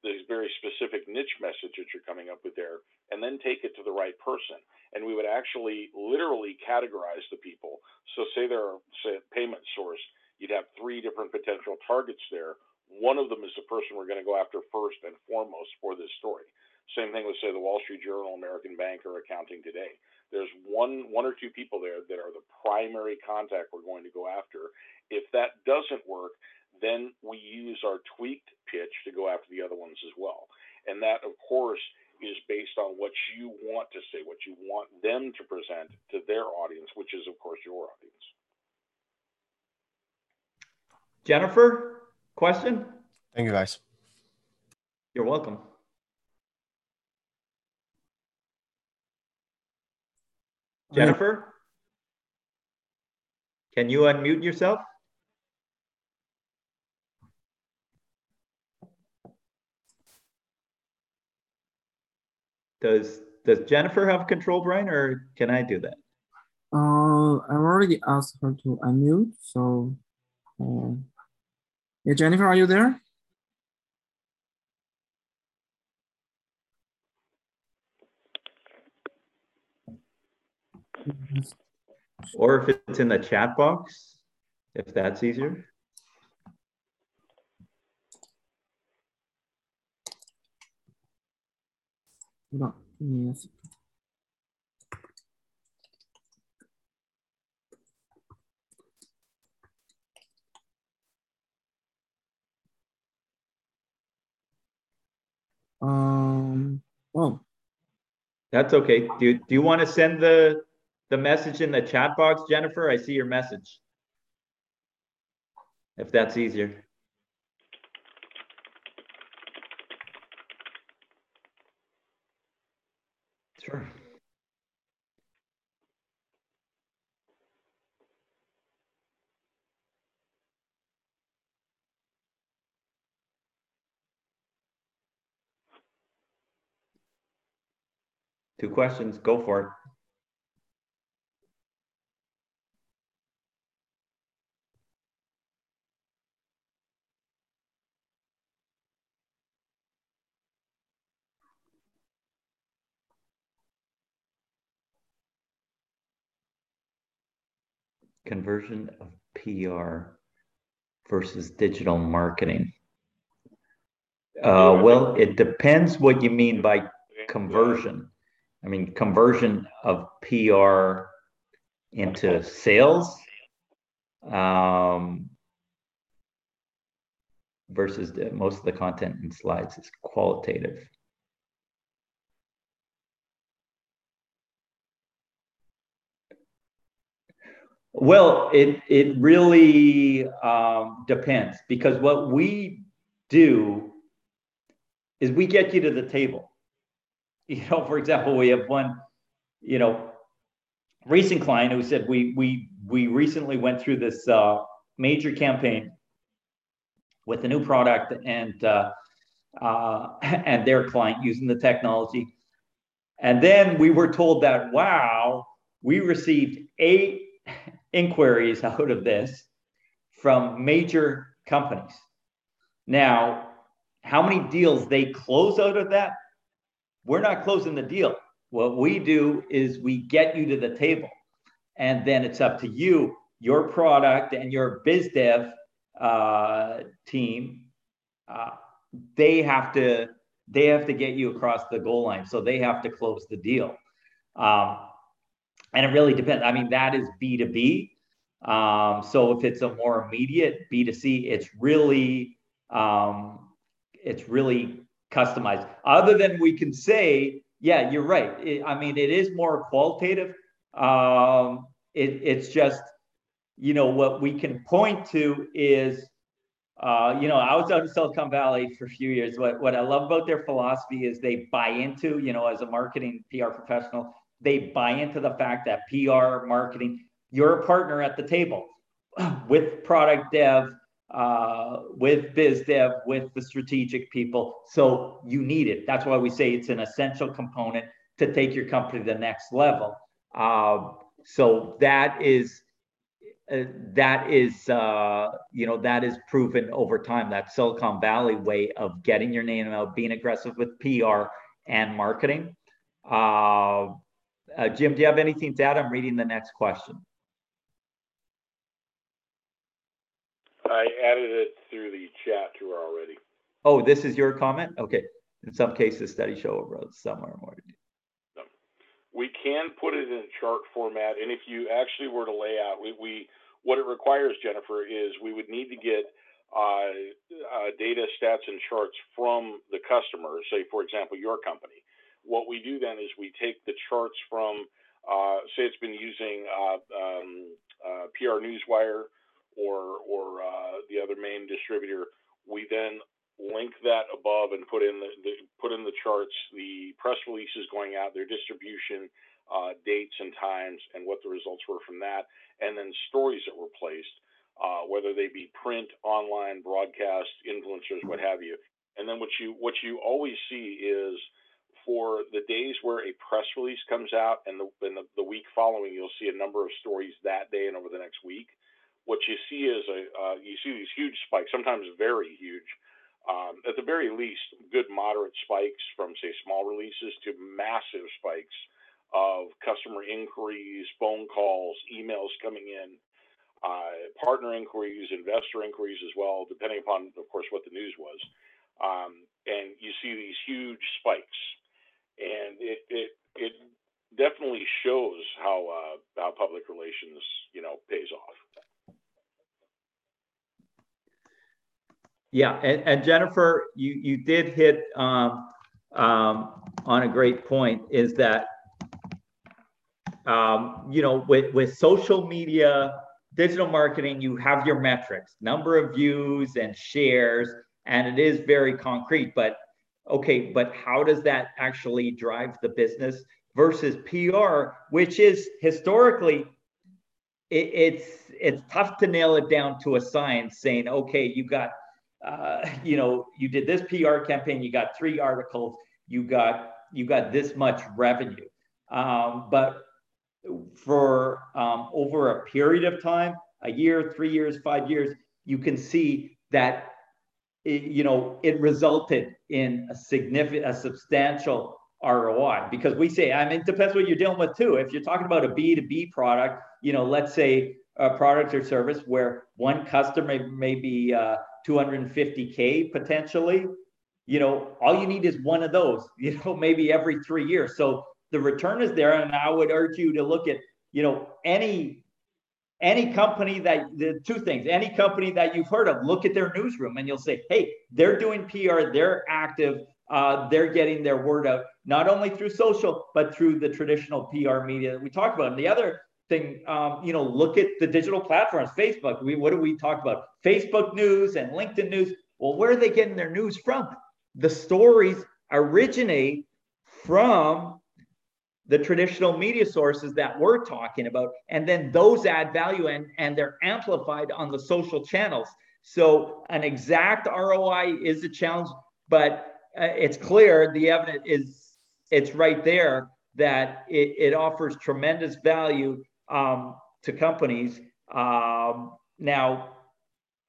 [SPEAKER 2] this very specific niche message that you're coming up with there, and then take it to the right person. And we would actually literally categorize the people. So say there are a payment source, you'd have three different potential targets there. One of them is the person we're going to go after first and foremost for this story. Same thing with say the Wall Street Journal, American Bank, or Accounting Today. There's one one or two people there that are the primary contact we're going to go after. If that doesn't work, then we use our tweaked pitch to go after the other ones as well. And that, of course, is based on what you want to say, what you want them to present to their audience, which is, of course, your audience.
[SPEAKER 1] Jennifer, question?
[SPEAKER 5] Thank you, guys.
[SPEAKER 1] You're welcome. Jennifer? Can you unmute yourself? Does does Jennifer have control, Brian, or can I do that?
[SPEAKER 3] Uh, I've already asked her to unmute, so uh, yeah, Jennifer, are you there?
[SPEAKER 1] Or if it's in the chat box, if that's easier.
[SPEAKER 3] No, yes. Um, oh.
[SPEAKER 1] That's okay. Do you, do you want to send the the message in the chat box, Jennifer? I see your message. If that's easier. Sure. Two questions, go for it. conversion of PR versus digital marketing? Uh, well, it depends what you mean by conversion. I mean, conversion of PR into sales um, versus the, most of the content in slides is qualitative. Well, it it really um, depends because what we do is we get you to the table. You know, for example, we have one, you know, recent client who said we we we recently went through this uh, major campaign with a new product and uh, uh, and their client using the technology, and then we were told that wow, we received eight inquiries out of this from major companies. Now, how many deals they close out of that? We're not closing the deal. What we do is we get you to the table, and then it's up to you, your product, and your biz dev uh, team. Uh, they have to they have to get you across the goal line, so they have to close the deal. Um, and it really depends. I mean, that is B2B. Um, so if it's a more immediate B2C, it's really um, it's really customized. Other than we can say, yeah, you're right. It, I mean, it is more qualitative. Um, it, it's just, you know, what we can point to is, uh, you know, I was out in Silicon Valley for a few years. What, what I love about their philosophy is they buy into, you know, as a marketing PR professional, they buy into the fact that PR marketing, you're a partner at the table with product dev, uh, with biz dev, with the strategic people. So you need it. That's why we say it's an essential component to take your company to the next level. Uh, so that is uh, that is uh, you know that is proven over time. That Silicon Valley way of getting your name out, being aggressive with PR and marketing. Uh, uh, Jim, do you have anything to add? I'm reading the next question.
[SPEAKER 2] I added it through the chat to her already.
[SPEAKER 1] Oh, this is your comment? Okay. In some cases, studies show a road somewhere more.
[SPEAKER 2] We can put it in chart format, and if you actually were to lay out, we, we what it requires, Jennifer, is we would need to get uh, uh, data, stats, and charts from the customer. Say, for example, your company what we do then is we take the charts from, uh, say it's been using uh, um, uh, PR Newswire or or uh, the other main distributor. We then link that above and put in the, the, put in the charts the press releases going out, their distribution uh, dates and times, and what the results were from that, and then stories that were placed, uh, whether they be print, online, broadcast, influencers, what have you. And then what you what you always see is for the days where a press release comes out and the, and the, the week following, you'll see a number of stories that day and over the next week. What you see is a uh, you see these huge spikes, sometimes very huge. Um, at the very least, good moderate spikes from say small releases to massive spikes of customer inquiries, phone calls, emails coming in, uh, partner inquiries, investor inquiries as well, depending upon, of course, what the news was. Um, and you see these huge spikes and it it it definitely shows how uh, how public relations you know pays off.
[SPEAKER 1] Yeah, and, and Jennifer, you you did hit um, um, on a great point. Is that um, you know with with social media, digital marketing, you have your metrics, number of views and shares, and it is very concrete. But okay, but how does that actually drive the business versus PR, which is historically it, it's it's tough to nail it down to a science saying, okay, you got uh, you know, you did this PR campaign, you got three articles, you got you got this much revenue. Um, but for um, over a period of time, a year, three years, five years, you can see that it, you know it resulted in a significant, a substantial ROI because we say, I mean, it depends what you're dealing with too. If you're talking about a B2B product, you know, let's say a product or service where one customer may be uh, 250K potentially, you know, all you need is one of those, you know, maybe every three years. So the return is there. And I would urge you to look at, you know, any any company that the two things any company that you've heard of look at their newsroom and you'll say hey they're doing pr they're active uh, they're getting their word out not only through social but through the traditional pr media that we talk about and the other thing um, you know look at the digital platforms facebook. We what do we talk about? Facebook news and linkedin news. Well where are they getting their news from? The stories originate from the traditional media sources that we're talking about and then those add value and and they're amplified on the social channels. So an exact roi is a challenge but uh, it's clear the evidence is it's right there that it, it offers tremendous value um, to companies um, now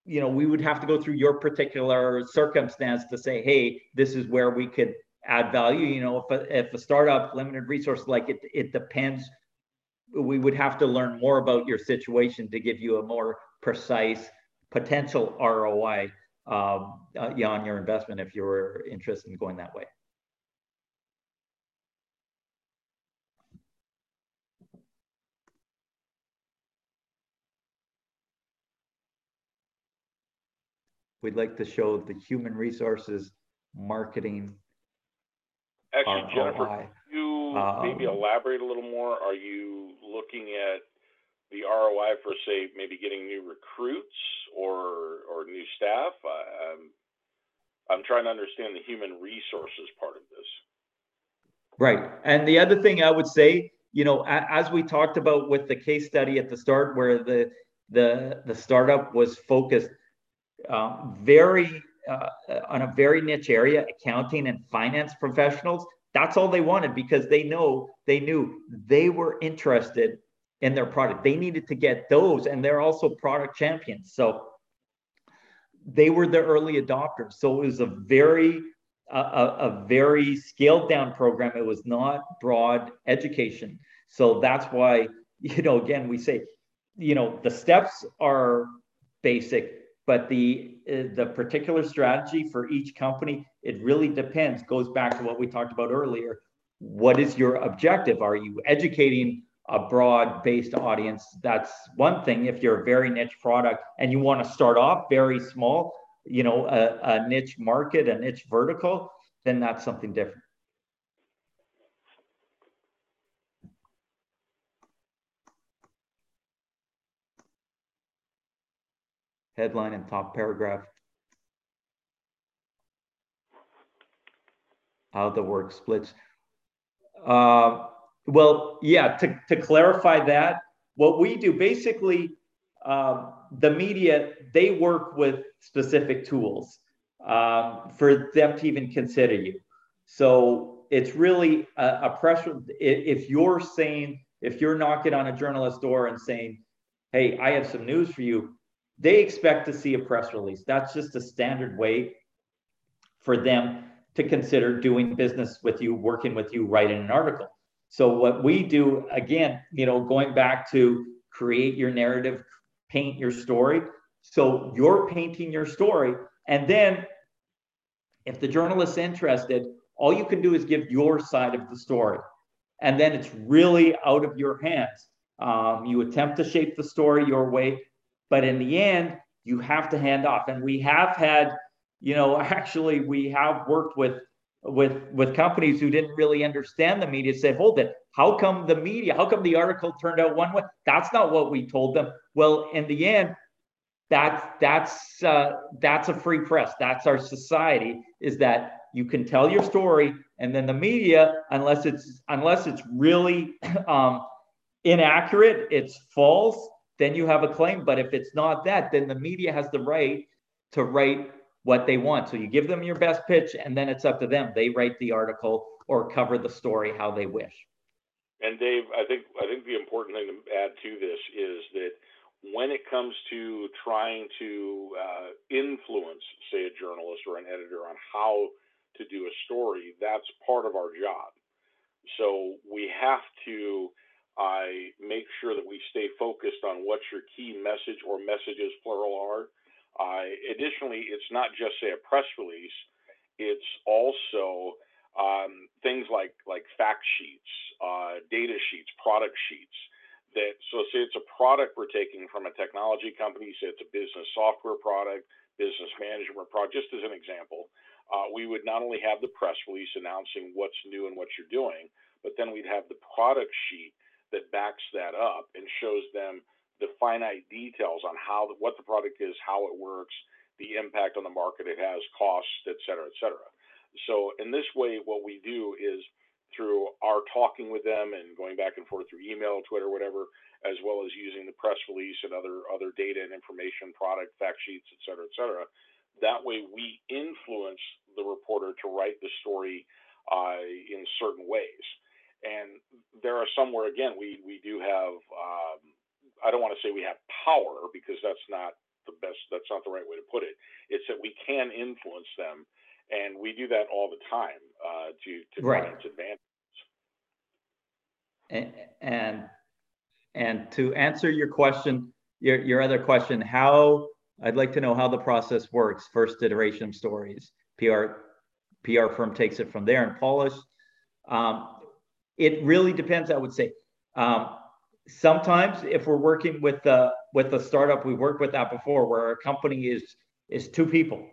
[SPEAKER 1] you know we would have to go through your particular circumstance to say hey this is where we could add value. You know, if a, if a startup limited resource, like it, it depends. We would have to learn more about your situation to give you a more precise potential ROI um, uh, on your investment if you were interested in going that way. We'd like to show the human resources marketing
[SPEAKER 2] Actually, Jennifer, you um, maybe elaborate a little more? Are you looking at the ROI for, say, maybe getting new recruits or or new staff? I'm I'm trying to understand the human resources part of this.
[SPEAKER 1] Right, and the other thing I would say, you know, as we talked about with the case study at the start, where the the the startup was focused um, very uh, on a very niche area, accounting and finance professionals. That's all they wanted because they know they knew they were interested in their product. They needed to get those, and they're also product champions. So they were the early adopters. So it was a very a, a very scaled down program. It was not broad education. So that's why you know again we say you know the steps are basic but the uh, the particular strategy for each company it really depends goes back to what we talked about earlier. What is your objective? Are you educating a broad based audience? That's one thing. If you're a very niche product and you want to start off very small you know a, a niche market a niche vertical then that's something different headline and top paragraph. How the work splits. Uh, well, yeah, to, to clarify that, what we do basically, uh, the media, they work with specific tools um, for them to even consider you. So it's really a, a pressure. If you're saying, if you're knocking on a journalist door and saying, hey, I have some news for you, they expect to see a press release. That's just a standard way for them to consider doing business with you, working with you, writing an article. So what we do, again, you know, going back to create your narrative, paint your story. So you're painting your story. And then if the journalist's interested, all you can do is give your side of the story. And then it's really out of your hands. Um, you attempt to shape the story your way, but in the end, you have to hand off. And we have had, you know, actually we have worked with with with companies who didn't really understand the media say hold it. How come the media how come the article turned out one way? That's not what we told them. Well in the end that's that's uh, that's a free press. That's our society is that you can tell your story and then the media unless it's unless it's really um, inaccurate it's false then you have a claim. But if it's not that, then the media has the right to write what they want. So you give them your best pitch, and then it's up to them. They write the article or cover the story how they wish.
[SPEAKER 2] And Dave, I think I think the important thing to add to this is that when it comes to trying to uh, influence, say, a journalist or an editor on how to do a story, that's part of our job. So we have to I make sure that we stay focused on what your key message or messages plural are. Uh, additionally, it's not just say a press release; it's also um, things like like fact sheets, uh, data sheets, product sheets. That so say it's a product we're taking from a technology company, say it's a business software product, business management product. Just as an example, uh, we would not only have the press release announcing what's new and what you're doing, but then we'd have the product sheet that backs that up and shows them the finite details on how what the product is, how it works, the impact on the market it has, costs, et cetera, et cetera. So in this way, what we do is through our talking with them and going back and forth through email, Twitter, whatever, as well as using the press release and other other data and information, product fact sheets, et cetera, et cetera. That way, we influence the reporter to write the story uh, in certain ways and there are somewhere again we we do have um, I don't want to say we have power because that's not the best that's not the right way to put it. It's that we can influence them, and we do that all the time uh, to to
[SPEAKER 1] right.
[SPEAKER 2] clients' advantage.
[SPEAKER 1] And, and and to answer your question, your your other question, how I'd like to know how the process works. First iteration of stories, PR PR firm takes it from there and polish. Um, it really depends, I would say. Um, sometimes if we're working with the with a startup, we've worked with that before, where a company is is two people.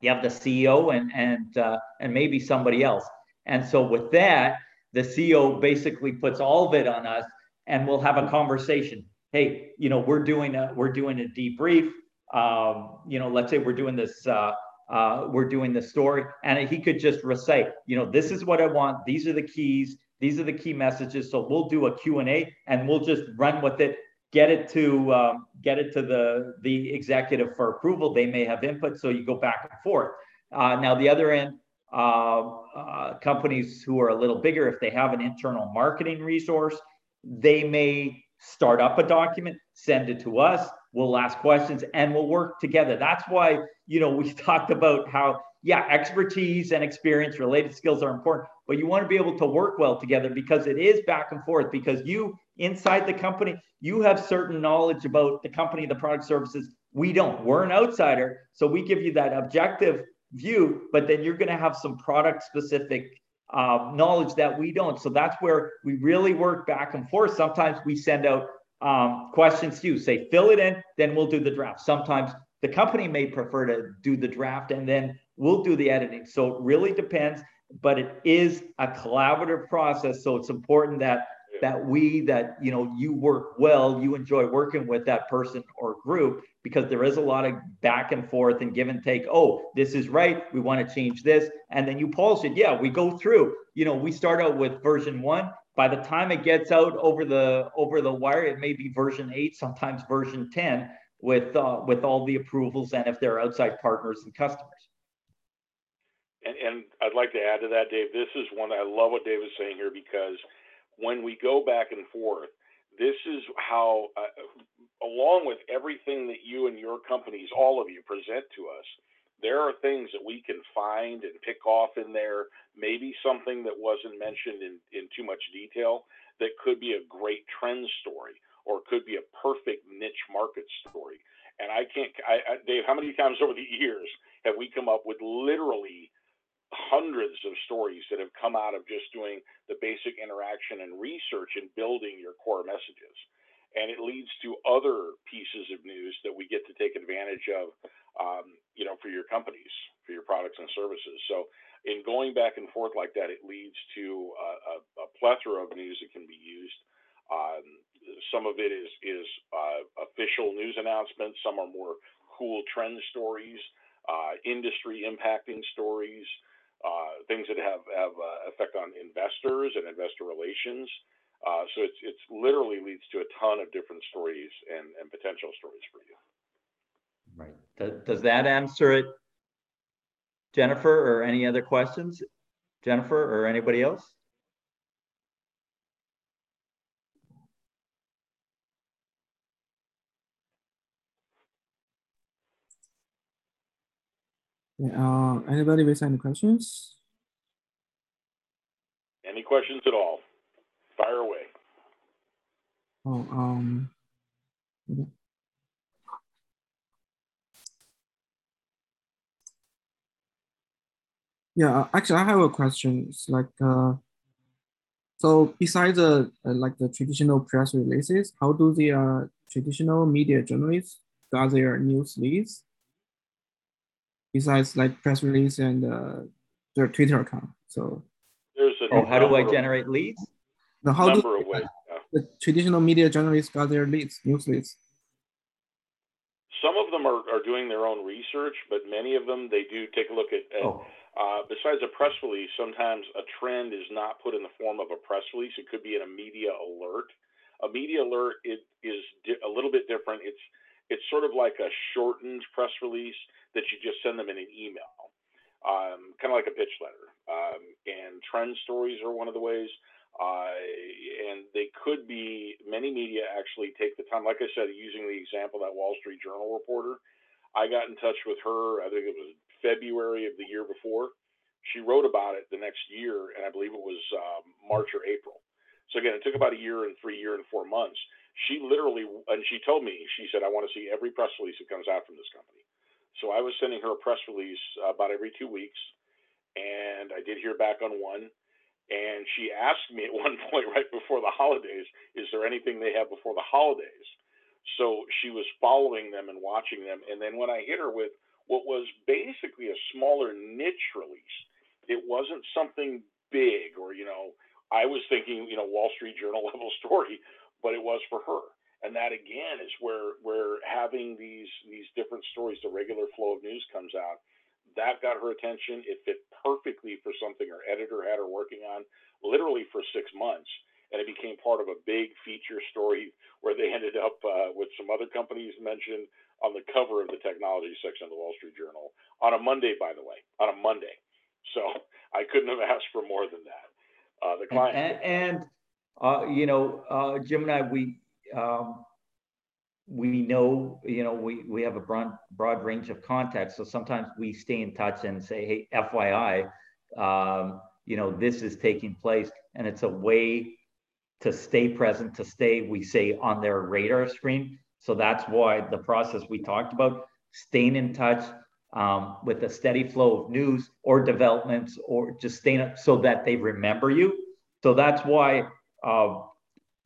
[SPEAKER 1] You have the CEO and and uh, and maybe somebody else. And so with that, the CEO basically puts all of it on us, and we'll have a conversation. Hey, you know, we're doing a we're doing a debrief. Um, you know, let's say we're doing this. Uh, uh, we're doing the story, and he could just recite. You know, this is what I want. These are the keys. These are the key messages. So we'll do a Q&A and we'll just run with it, get it to um, get it to the, the executive for approval. They may have input, so you go back and forth. Uh, now, the other end, uh, uh, companies who are a little bigger, if they have an internal marketing resource, they may start up a document, send it to us. We'll ask questions and we'll work together. That's why, you know, we talked about how yeah, expertise and experience, related skills are important, but you want to be able to work well together because it is back and forth. Because you, inside the company, you have certain knowledge about the company, the product services. We don't. We're an outsider. So we give you that objective view, but then you're going to have some product specific uh, knowledge that we don't. So that's where we really work back and forth. Sometimes we send out um, questions to you, say, fill it in, then we'll do the draft. Sometimes the company may prefer to do the draft and then we'll do the editing. So it really depends, but it is a collaborative process. So it's important that that we that you know you work well, you enjoy working with that person or group because there is a lot of back and forth and give and take. Oh, this is right. We want to change this, and then you polish it. Yeah, we go through. You know, we start out with version one. By the time it gets out over the over the wire, it may be version eight, sometimes version ten, with uh, with all the approvals and if they're outside partners and customers.
[SPEAKER 2] And, and I'd like to add to that, Dave. This is one I love what Dave is saying here because when we go back and forth, this is how, uh, along with everything that you and your companies, all of you, present to us, there are things that we can find and pick off in there. Maybe something that wasn't mentioned in, in too much detail that could be a great trend story or could be a perfect niche market story. And I can't, I, I, Dave, how many times over the years have we come up with literally hundreds of stories that have come out of just doing the basic interaction and research and building your core messages? And it leads to other pieces of news that we get to take advantage of, um, you know, for your companies, for your products and services. So, in going back and forth like that, it leads to a, a, a plethora of news that can be used. Um, some of it is is uh, official news announcements. Some are more cool trend stories, uh, industry impacting stories, things that have have uh, effect on investors and investor relations. Uh, so it's it's literally leads to a ton of different stories and, and potential stories for you.
[SPEAKER 1] Right. Does, does that answer it, Jennifer, or any other questions? Jennifer or anybody else?
[SPEAKER 3] Uh, anybody with any questions?
[SPEAKER 2] Any questions at all? Fire away.
[SPEAKER 3] Oh, um. Yeah, actually, I have a question. It's like, uh, so besides the uh, like the traditional press releases, how do the uh, traditional media journalists gather news leads? Besides like press release and uh, their Twitter account. So
[SPEAKER 1] Oh, how do I generate leads?
[SPEAKER 3] the how do
[SPEAKER 2] Number of ways. yeah.
[SPEAKER 3] the traditional media journalists got their leads, news leads?
[SPEAKER 2] Some of them are, are doing their own research, but many of them, they do take a look at, at
[SPEAKER 1] Oh,
[SPEAKER 2] Uh, besides a press release, sometimes a trend is not put in the form of a press release. It could be in a media alert. A media alert it is di- a little bit different. It's it's sort of like a shortened press release that you just send them in an email, um, kind of like a pitch letter. Um, and trend stories are one of the ways. Uh, and they could be many media actually take the time. Like I said, using the example that Wall Street Journal reporter, I got in touch with her. I think it was February of the year before. She wrote about it the next year, and I believe it was um, March or April. So again, it took about a year and three year and four months. She literally, and she told me, she said, "I want to see every press release that comes out from this company." So I was sending her a press release about every two weeks, and I did hear back on one. And she asked me at one point right before the holidays, "Is there anything they have before the holidays?" So she was following them and watching them. And then when I hit her with what was basically a smaller niche release, it wasn't something big or, you know, I was thinking, you know, Wall Street Journal level story, but it was for her. And that again is where where having these these different stories, the regular flow of news comes out. That got her attention. It fit perfectly for something her editor had her working on, literally for six months and it became part of a big feature story where they ended up uh, with some other companies mentioned on the cover of the technology section of the Wall Street Journal on a Monday, by the way, on a Monday. So I couldn't have asked for more than that. Uh, the
[SPEAKER 1] and,
[SPEAKER 2] client,
[SPEAKER 1] and, and uh, you know, uh, Jim and I, we um, we know, you know, we we have a broad broad range of contacts, so sometimes we stay in touch and say, hey, FYI, um, you know, this is taking place, and it's a way to stay present, to stay, we say, on their radar screen. So that's why the process we talked about, staying in touch um, with a steady flow of news or developments, or just staying up so that they remember you. So that's why uh,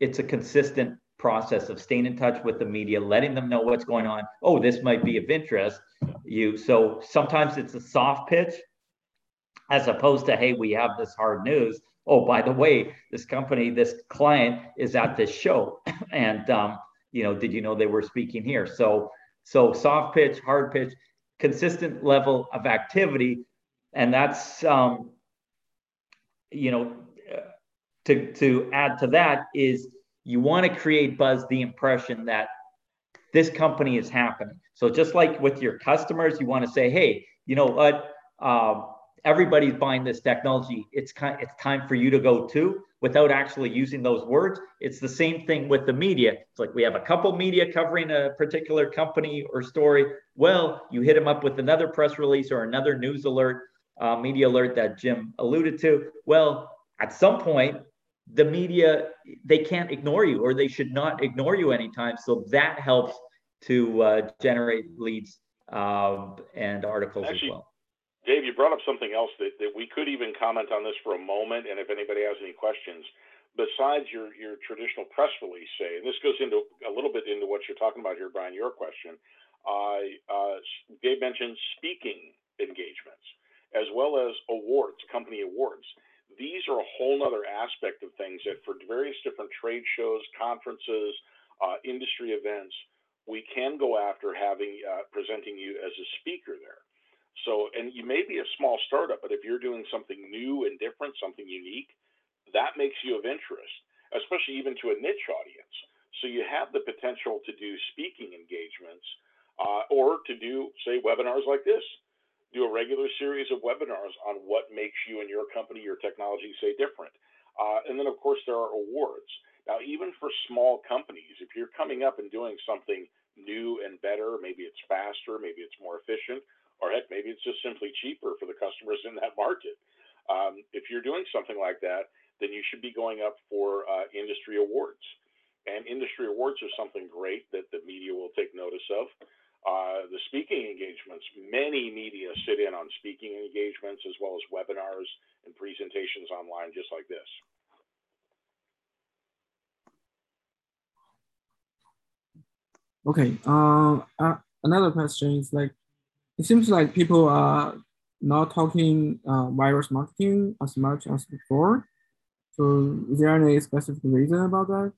[SPEAKER 1] it's a consistent process of staying in touch with the media, letting them know what's going on. Oh, this might be of interest. You so sometimes it's a soft pitch, as opposed to hey, we have this hard news oh by the way this company this client is at this show and um, you know did you know they were speaking here so so soft pitch hard pitch consistent level of activity and that's um, you know uh, to to add to that is you want to create buzz the impression that this company is happening so just like with your customers you want to say hey you know what um, everybody's buying this technology. It's kind, it's time for you to go too, without actually using those words. It's the same thing with the media. It's like we have a couple media covering a particular company or story. Well, you hit them up with another press release or another news alert, uh, media alert that Jim alluded to. Well, at some point, the media they can't ignore you, or they should not ignore you anytime. So that helps to uh, generate leads um, and articles
[SPEAKER 2] Actually,
[SPEAKER 1] as well.
[SPEAKER 2] Dave, you brought up something else that, that we could even comment on this for a moment, and if anybody has any questions, besides your, your traditional press release, say, and this goes into a little bit into what you're talking about here, Brian, your question. Uh, uh, Dave mentioned speaking engagements as well as awards, company awards. These are a whole other aspect of things that for various different trade shows, conferences, uh, industry events, we can go after having uh, presenting you as a speaker there. So, and you may be a small startup, but if you're doing something new and different, something unique, that makes you of interest, especially even to a niche audience. So you have the potential to do speaking engagements uh, or to do, say, webinars like this. Do a regular series of webinars on what makes you and your company, your technology say different. Uh, and then, of course, there are awards. Now, even for small companies, if you're coming up and doing something new and better, maybe it's faster, maybe it's more efficient, or heck, maybe it's just simply cheaper for the customers in that market. Um, if you're doing something like that, then you should be going up for uh, industry awards. And industry awards are something great that the media will take notice of. Uh, the speaking engagements, many media sit in on speaking engagements as well as webinars and presentations online, just like this.
[SPEAKER 3] Okay. Uh, uh, another question is like, it seems like people are not talking uh, virus marketing as much as before. So is there any specific reason about that?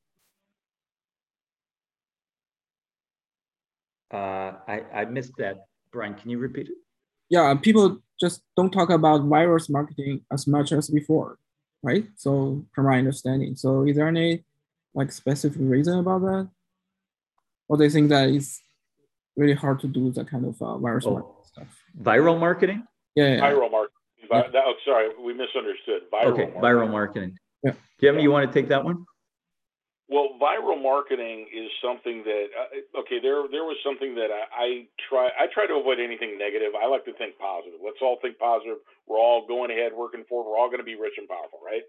[SPEAKER 1] Uh, I, I missed that. Brian, can you repeat it?
[SPEAKER 3] Yeah, people just don't talk about virus marketing as much as before, right? So from my understanding. So is there any like specific reason about that? Or they think that it's really hard to do that kind of uh, virus
[SPEAKER 1] Oh.
[SPEAKER 3] marketing stuff?
[SPEAKER 1] Viral marketing?
[SPEAKER 3] Yeah, yeah,
[SPEAKER 2] Viral marketing.
[SPEAKER 3] Yeah.
[SPEAKER 2] Vi- that- oh, sorry, we misunderstood. Viral
[SPEAKER 1] Okay,
[SPEAKER 2] marketing.
[SPEAKER 1] viral marketing.
[SPEAKER 3] Yeah.
[SPEAKER 1] Jim, you want to take that one?
[SPEAKER 2] Well, viral marketing is something that uh, okay. There, there was something that I, I try. I try to avoid anything negative. I like to think positive. Let's all think positive. We're all going ahead, working forward. We're all going to be rich and powerful, right?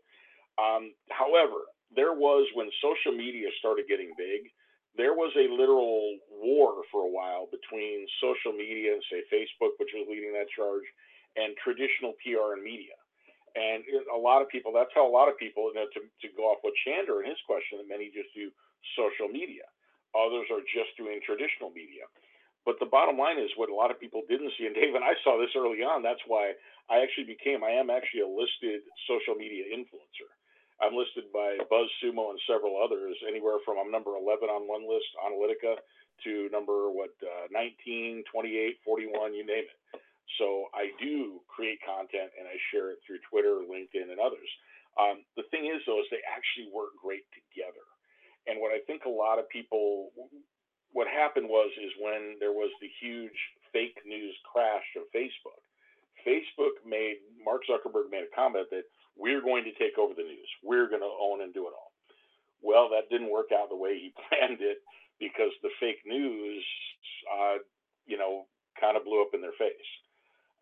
[SPEAKER 2] Um, however, there was when social media started getting big. There was a literal war for a while between social media and say Facebook, which was leading that charge, and traditional PR and media. And a lot of people, that's how a lot of people, you know, to, to go off what Shander and his question, that many just do social media. Others are just doing traditional media. But the bottom line is what a lot of people didn't see, and Dave and I saw this early on. That's why I actually became, I am actually a listed social media influencer. I'm listed by BuzzSumo and several others, anywhere from I'm number 11 on one list, Onalytica, to number what, uh, 19, 28, 41, you name it. So I do create content and I share it through Twitter, LinkedIn, and others. Um, the thing is, though, is they actually work great together. And what I think a lot of people, what happened was, is when there was the huge fake news crash of Facebook, Facebook made, Mark Zuckerberg made a comment that we're going to take over the news. We're going to own and do it all. Well, that didn't work out the way he planned it because the fake news, uh, you know, kind of blew up in their face.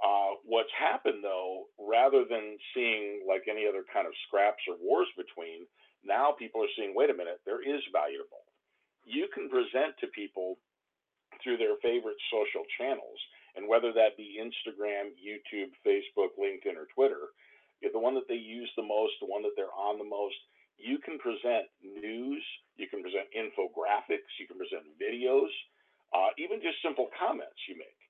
[SPEAKER 2] Uh, what's happened though, rather than seeing like any other kind of scraps or wars between, now people are seeing, wait a minute, there is value to both. You can present to people through their favorite social channels, and whether that be Instagram, YouTube, Facebook, LinkedIn, or Twitter, the one that they use the most, the one that they're on the most, you can present news, you can present infographics, you can present videos, uh, even just simple comments you make.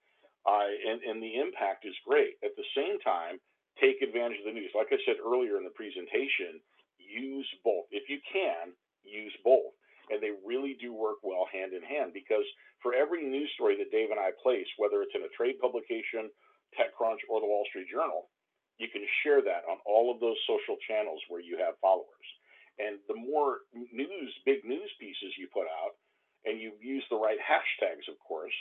[SPEAKER 2] Uh, and, and the impact is great. At the same time, take advantage of the news. Like I said earlier in the presentation, use both. If you can, use both. And they really do work well hand in hand because for every news story that Dave and I place, whether it's in a trade publication, TechCrunch, or the Wall Street Journal, you can share that on all of those social channels where you have followers. And the more news, big news pieces you put out, and you use the right hashtags, of course,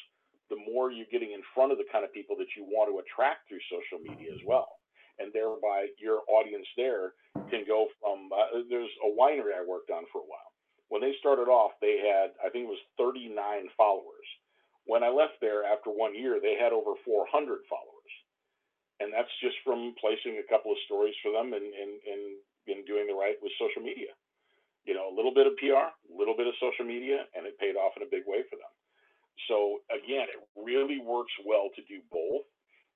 [SPEAKER 2] the more you're getting in front of the kind of people that you want to attract through social media as well. And thereby, your audience there can go from uh, there's a winery I worked on for a while. When they started off, they had, I think it was 39 followers. When I left there after one year, they had over 400 followers. And that's just from placing a couple of stories for them and, and, and, and doing the right with social media. You know, a little bit of PR, a little bit of social media, and it paid off in a big way for them. So again, it really works well to do both.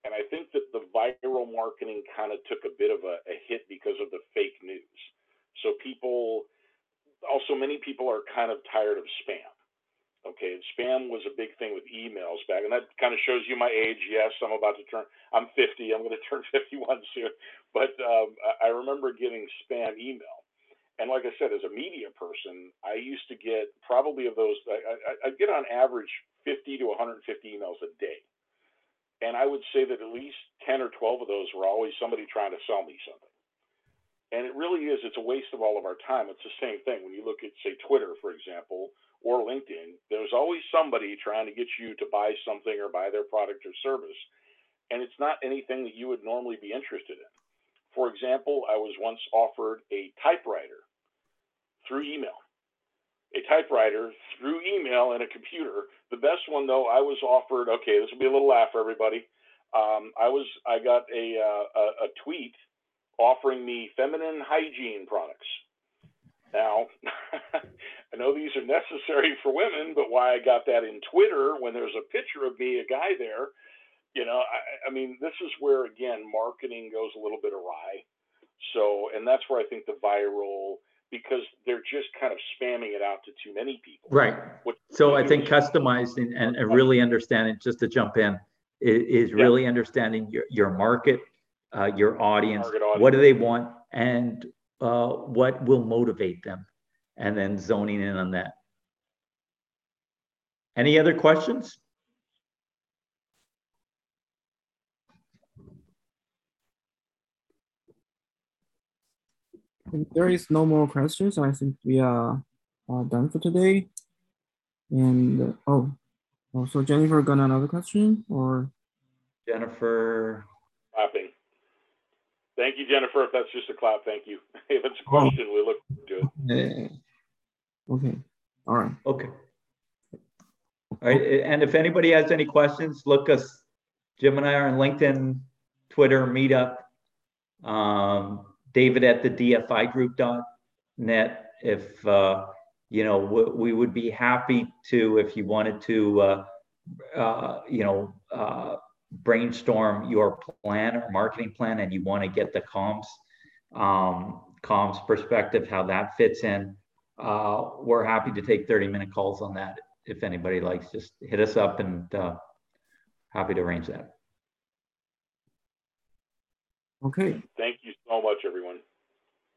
[SPEAKER 2] And I think that the viral marketing kind of took a bit of a, a hit because of the fake news. So people, also many people are kind of tired of spam. Okay, spam was a big thing with emails back, and that kind of shows you my age. Yes, I'm about to turn. I'm 50. I'm going to turn 51 soon. But um, I remember getting spam email, and like I said, as a media person, I used to get probably of those. I, I get on average 50 to 150 emails a day, and I would say that at least 10 or 12 of those were always somebody trying to sell me something. And it really is. It's a waste of all of our time. It's the same thing when you look at, say, Twitter, for example, or LinkedIn. There's always somebody trying to get you to buy something or buy their product or service. and it's not anything that you would normally be interested in. For example, I was once offered a typewriter through email. A typewriter through email and a computer. The best one though, I was offered. Okay, this will be a little laugh for everybody. Um, I was I got a, uh, a a tweet offering me feminine hygiene products. Now, I know these are necessary for women, but why I got that in Twitter when there's a picture of me, a guy there, you know, I, I mean, this is where again marketing goes a little bit awry. So, and that's where I think the viral because they're just kind of spamming it out to too many people.
[SPEAKER 1] Right.
[SPEAKER 2] What
[SPEAKER 1] So I think customizing and, and really understanding, just to jump in, is, is
[SPEAKER 2] Yeah.
[SPEAKER 1] really understanding your, your market, uh, your audience,
[SPEAKER 2] Target
[SPEAKER 1] what do they want, and uh, what will motivate them, and then zoning in on that. Any other questions?
[SPEAKER 3] If there is no more questions, I think we are uh, done for today. And uh, oh, oh, so Jennifer got another question or
[SPEAKER 1] Jennifer,
[SPEAKER 2] clapping. Thank you, Jennifer. If that's just a clap, thank you. If it's a
[SPEAKER 3] Oh.
[SPEAKER 2] question, we look to it.
[SPEAKER 3] uh, okay, all right.
[SPEAKER 1] okay. All right, and if anybody has any questions, look us, Jim and I are on LinkedIn, Twitter, Meetup. Um, David at the DFI group dot net. If, uh, you know, we, we would be happy to, if you wanted to, uh, uh, you know, uh, brainstorm your plan or marketing plan and you want to get the comms, um, comms perspective, how that fits in. Uh, we're happy to take 30 minute calls on that. If anybody likes, just hit us up and, uh, happy to arrange that.
[SPEAKER 3] Okay,
[SPEAKER 2] Thank you so much, everyone.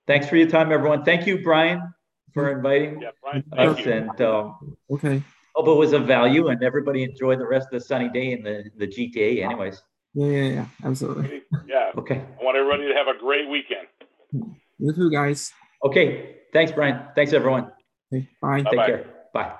[SPEAKER 1] Thanks for your time, everyone. Thank you, Brian, for inviting
[SPEAKER 2] Yeah, Brian,
[SPEAKER 1] us
[SPEAKER 2] you.
[SPEAKER 1] and, um,
[SPEAKER 3] okay.
[SPEAKER 1] hope it was of value and everybody enjoy the rest of the sunny day in the, the GTA anyways.
[SPEAKER 3] Yeah, yeah, yeah, absolutely.
[SPEAKER 2] Yeah,
[SPEAKER 1] Okay.
[SPEAKER 2] I want everybody to have a great weekend.
[SPEAKER 3] You too, guys.
[SPEAKER 1] Okay. Thanks, Brian. Thanks, everyone.
[SPEAKER 3] Okay, bye.
[SPEAKER 1] Take
[SPEAKER 2] Bye-bye.
[SPEAKER 1] care. Bye.